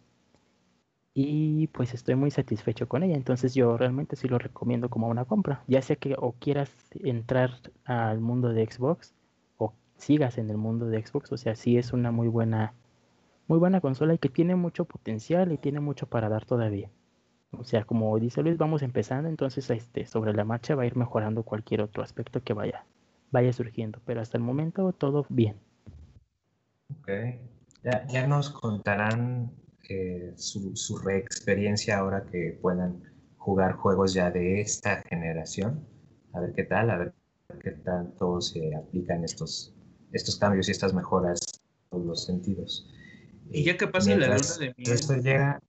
Y pues estoy muy satisfecho con ella, entonces yo realmente sí lo recomiendo como una compra, ya sea que o quieras entrar al mundo de Xbox o sigas en el mundo de Xbox, o sea, sí es una muy buena, muy buena consola y que tiene mucho potencial y tiene mucho para dar todavía. O sea, como dice Luis, vamos empezando, entonces este, sobre la marcha va a ir mejorando cualquier otro aspecto que vaya, vaya surgiendo, pero hasta el momento todo bien. Ok. Ya, ya nos contarán eh, su, su reexperiencia ahora que puedan jugar juegos ya de esta generación. A ver qué tal, a ver qué tanto se aplican estos, estos cambios y estas mejoras en todos los sentidos. Y ya que pase la luna de miel. Esto llega.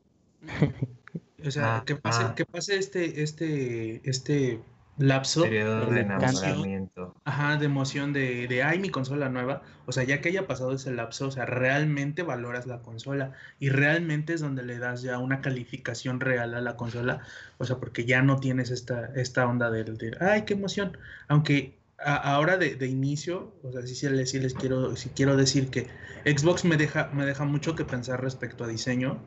O sea, Ah, que pase, ah. que pase este, este, este lapso Periodo de enamoramiento. ajá, de emoción de, de, ay, mi consola nueva. O sea, ya que haya pasado ese lapso, o sea, realmente valoras la consola y realmente es donde le das ya una calificación real a la consola. O sea, porque ya no tienes esta, esta onda del, de, ay, qué emoción. Aunque a, ahora de, de, inicio, o sea, sí, sí, les, sí les quiero, sí quiero decir que Xbox me deja, me deja mucho que pensar respecto a diseño.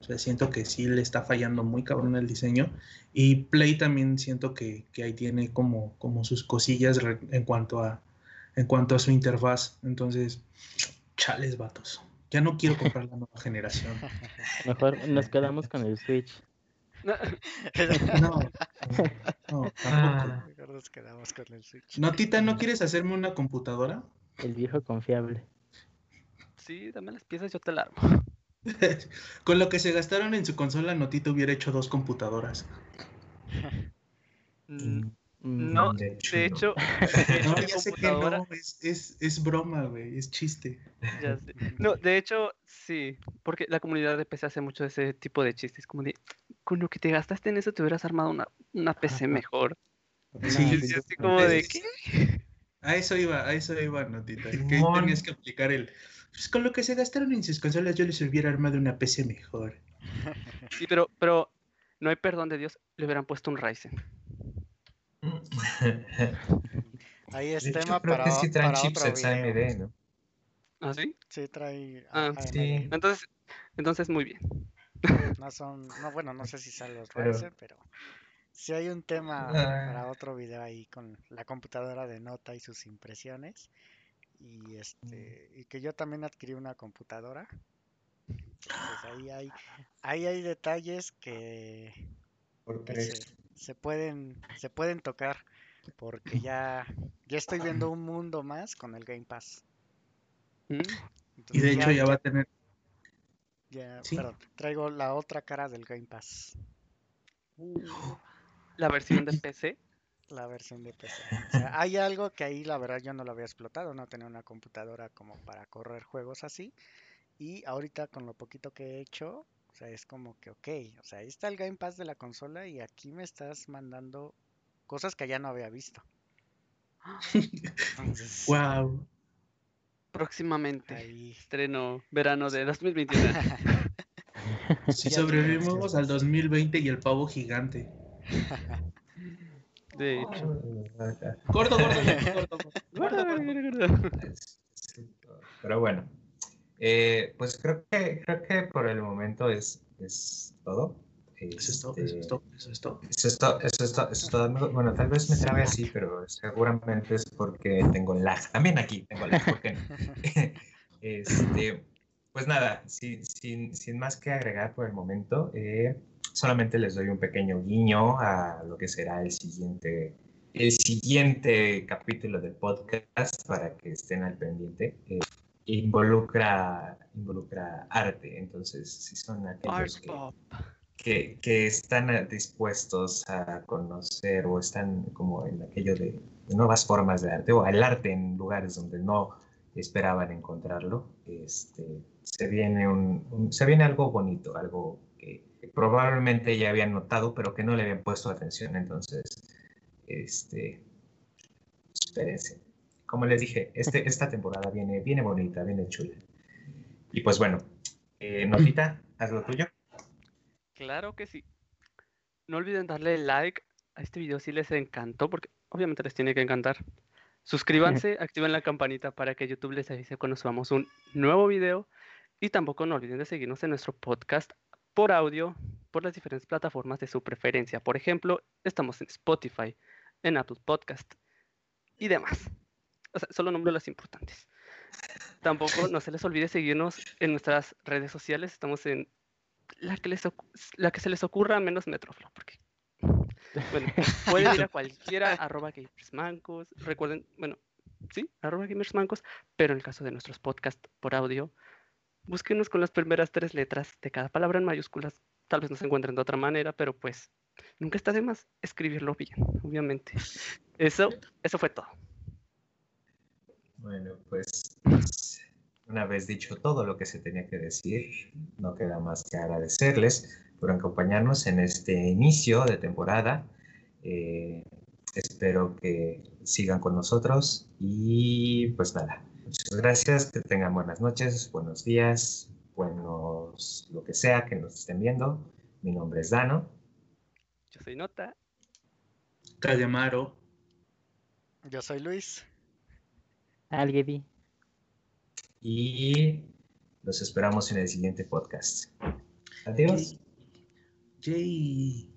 O sea, siento que sí le está fallando muy cabrón el diseño. Y Play también siento que, que ahí tiene como, como sus cosillas en cuanto, a, en cuanto a su interfaz. Entonces, chales, vatos. Ya no quiero comprar la nueva generación. [laughs] Mejor nos quedamos con el Switch. No, no, no tampoco. Mejor nos quedamos con el Switch. No, Tita, ¿no quieres hacerme una computadora? El viejo confiable. Sí, dame las piezas, yo te la armo. [laughs] Con lo que se gastaron en su consola, Notito hubiera hecho dos computadoras. [laughs] No, de hecho, de [laughs] hecho no, ya sé que no, es, es, es broma, güey, es chiste. Ya sé. No, de hecho, sí, porque la comunidad de PC hace mucho ese tipo de chistes, como de, con lo que te gastaste en eso te hubieras armado una, una PC mejor. Sí, sí, así como de, ¿qué? A eso iba, a eso iba, Notita. Que tenías que aplicar el, pues con lo que se gastaron en sus consolas yo les hubiera armado una PC mejor. [laughs] Sí, pero, pero no hay perdón de Dios, le hubieran puesto un Ryzen. [laughs] Ahí es De tema hecho, creo para, que sí traen para otro chipsets video. AMD, ¿no? ¿Ah, sí? Sí, trae Ah, AMD. sí. Entonces, entonces muy bien. [laughs] No son, no, bueno, no sé si salen los Pero- Ryzen, pero sí hay un tema Ah. para otro video ahí con la computadora de nota y sus impresiones. Y este, y que yo también adquirí una computadora. Pues ahí hay, ahí hay detalles que, Porque que se, se pueden, se pueden tocar. Porque ya, ya estoy viendo un mundo más con el Game Pass. Mm, Y de Entonces hecho ya va a tener... ya- Sí. perdón, traigo la otra cara del Game Pass. La versión de [laughs] PC. La versión de PC. O sea, hay algo que ahí la verdad yo no lo había explotado, no tenía una computadora como para correr juegos así. Y ahorita con lo poquito que he hecho, o sea, es como que, ok, o sea, ahí está el Game Pass de la consola y aquí me estás mandando cosas que ya no había visto. [gasps] Entonces, ¡Wow! Próximamente. ahí, Estreno verano de 2021. [laughs] Si sobrevivimos al 2020 y el pavo gigante. [laughs] De hecho. Gordo, gordo, gordo, gordo. Pero bueno, eh, pues creo que, creo que por el momento es, es todo. Eso es todo, Este, eso es todo, eso es todo. Eso es, to- eso es to- eso es todo. Bueno, tal vez me trabe así, pero seguramente es porque tengo lag. También aquí tengo lag, ¿por qué no? [laughs] Este, pues nada, sin, sin, sin más que agregar por el momento, eh, solamente les doy un pequeño guiño a lo que será el siguiente, el siguiente capítulo del podcast para que estén al pendiente. Eh, involucra, involucra arte, entonces si son aquellos que que, que están dispuestos a conocer o están como en aquello de, de nuevas formas de arte o el arte en lugares donde no esperaban encontrarlo, este, se, viene un, un- se viene algo bonito, algo que, probablemente ya habían notado, pero que no le habían puesto atención. Entonces, este, espérense. Como les dije, este, esta temporada viene, viene bonita, viene chula. Y pues bueno, eh, Notita, haz lo tuyo. Claro que sí. No olviden darle like a este video si les encantó, porque obviamente les tiene que encantar. Suscríbanse, activen la campanita para que YouTube les avise cuando subamos un nuevo video. Y tampoco no olviden de seguirnos en nuestro podcast por audio, por las diferentes plataformas de su preferencia. Por ejemplo, estamos en Spotify, en Apple Podcast y demás. O sea, solo nombro las importantes. Tampoco no se les olvide seguirnos en nuestras redes sociales. Estamos en la que, les ocu- la que se les ocurra menos Metroflow, porque bueno, [laughs] pueden ir a cualquiera, arroba gamersmancos, recuerden, bueno, sí, arroba gamersmancos, pero en el caso de nuestros podcasts por audio, búsquenos con las primeras tres letras de cada palabra en mayúsculas, tal vez no se encuentren de otra manera, pero pues nunca está de más escribirlo bien, obviamente. Eso, eso fue todo. Bueno, pues una vez dicho todo lo que se tenía que decir, no queda más que agradecerles por acompañarnos en este inicio de temporada. Eh, espero que sigan con nosotros y pues nada, muchas gracias, que tengan buenas noches, buenos días, buenos lo que sea que nos estén viendo. Mi nombre es Dano. Yo soy Nota. Calamaro. Yo soy Luis. Alguien. Y los esperamos en el siguiente podcast. Adiós. Yay.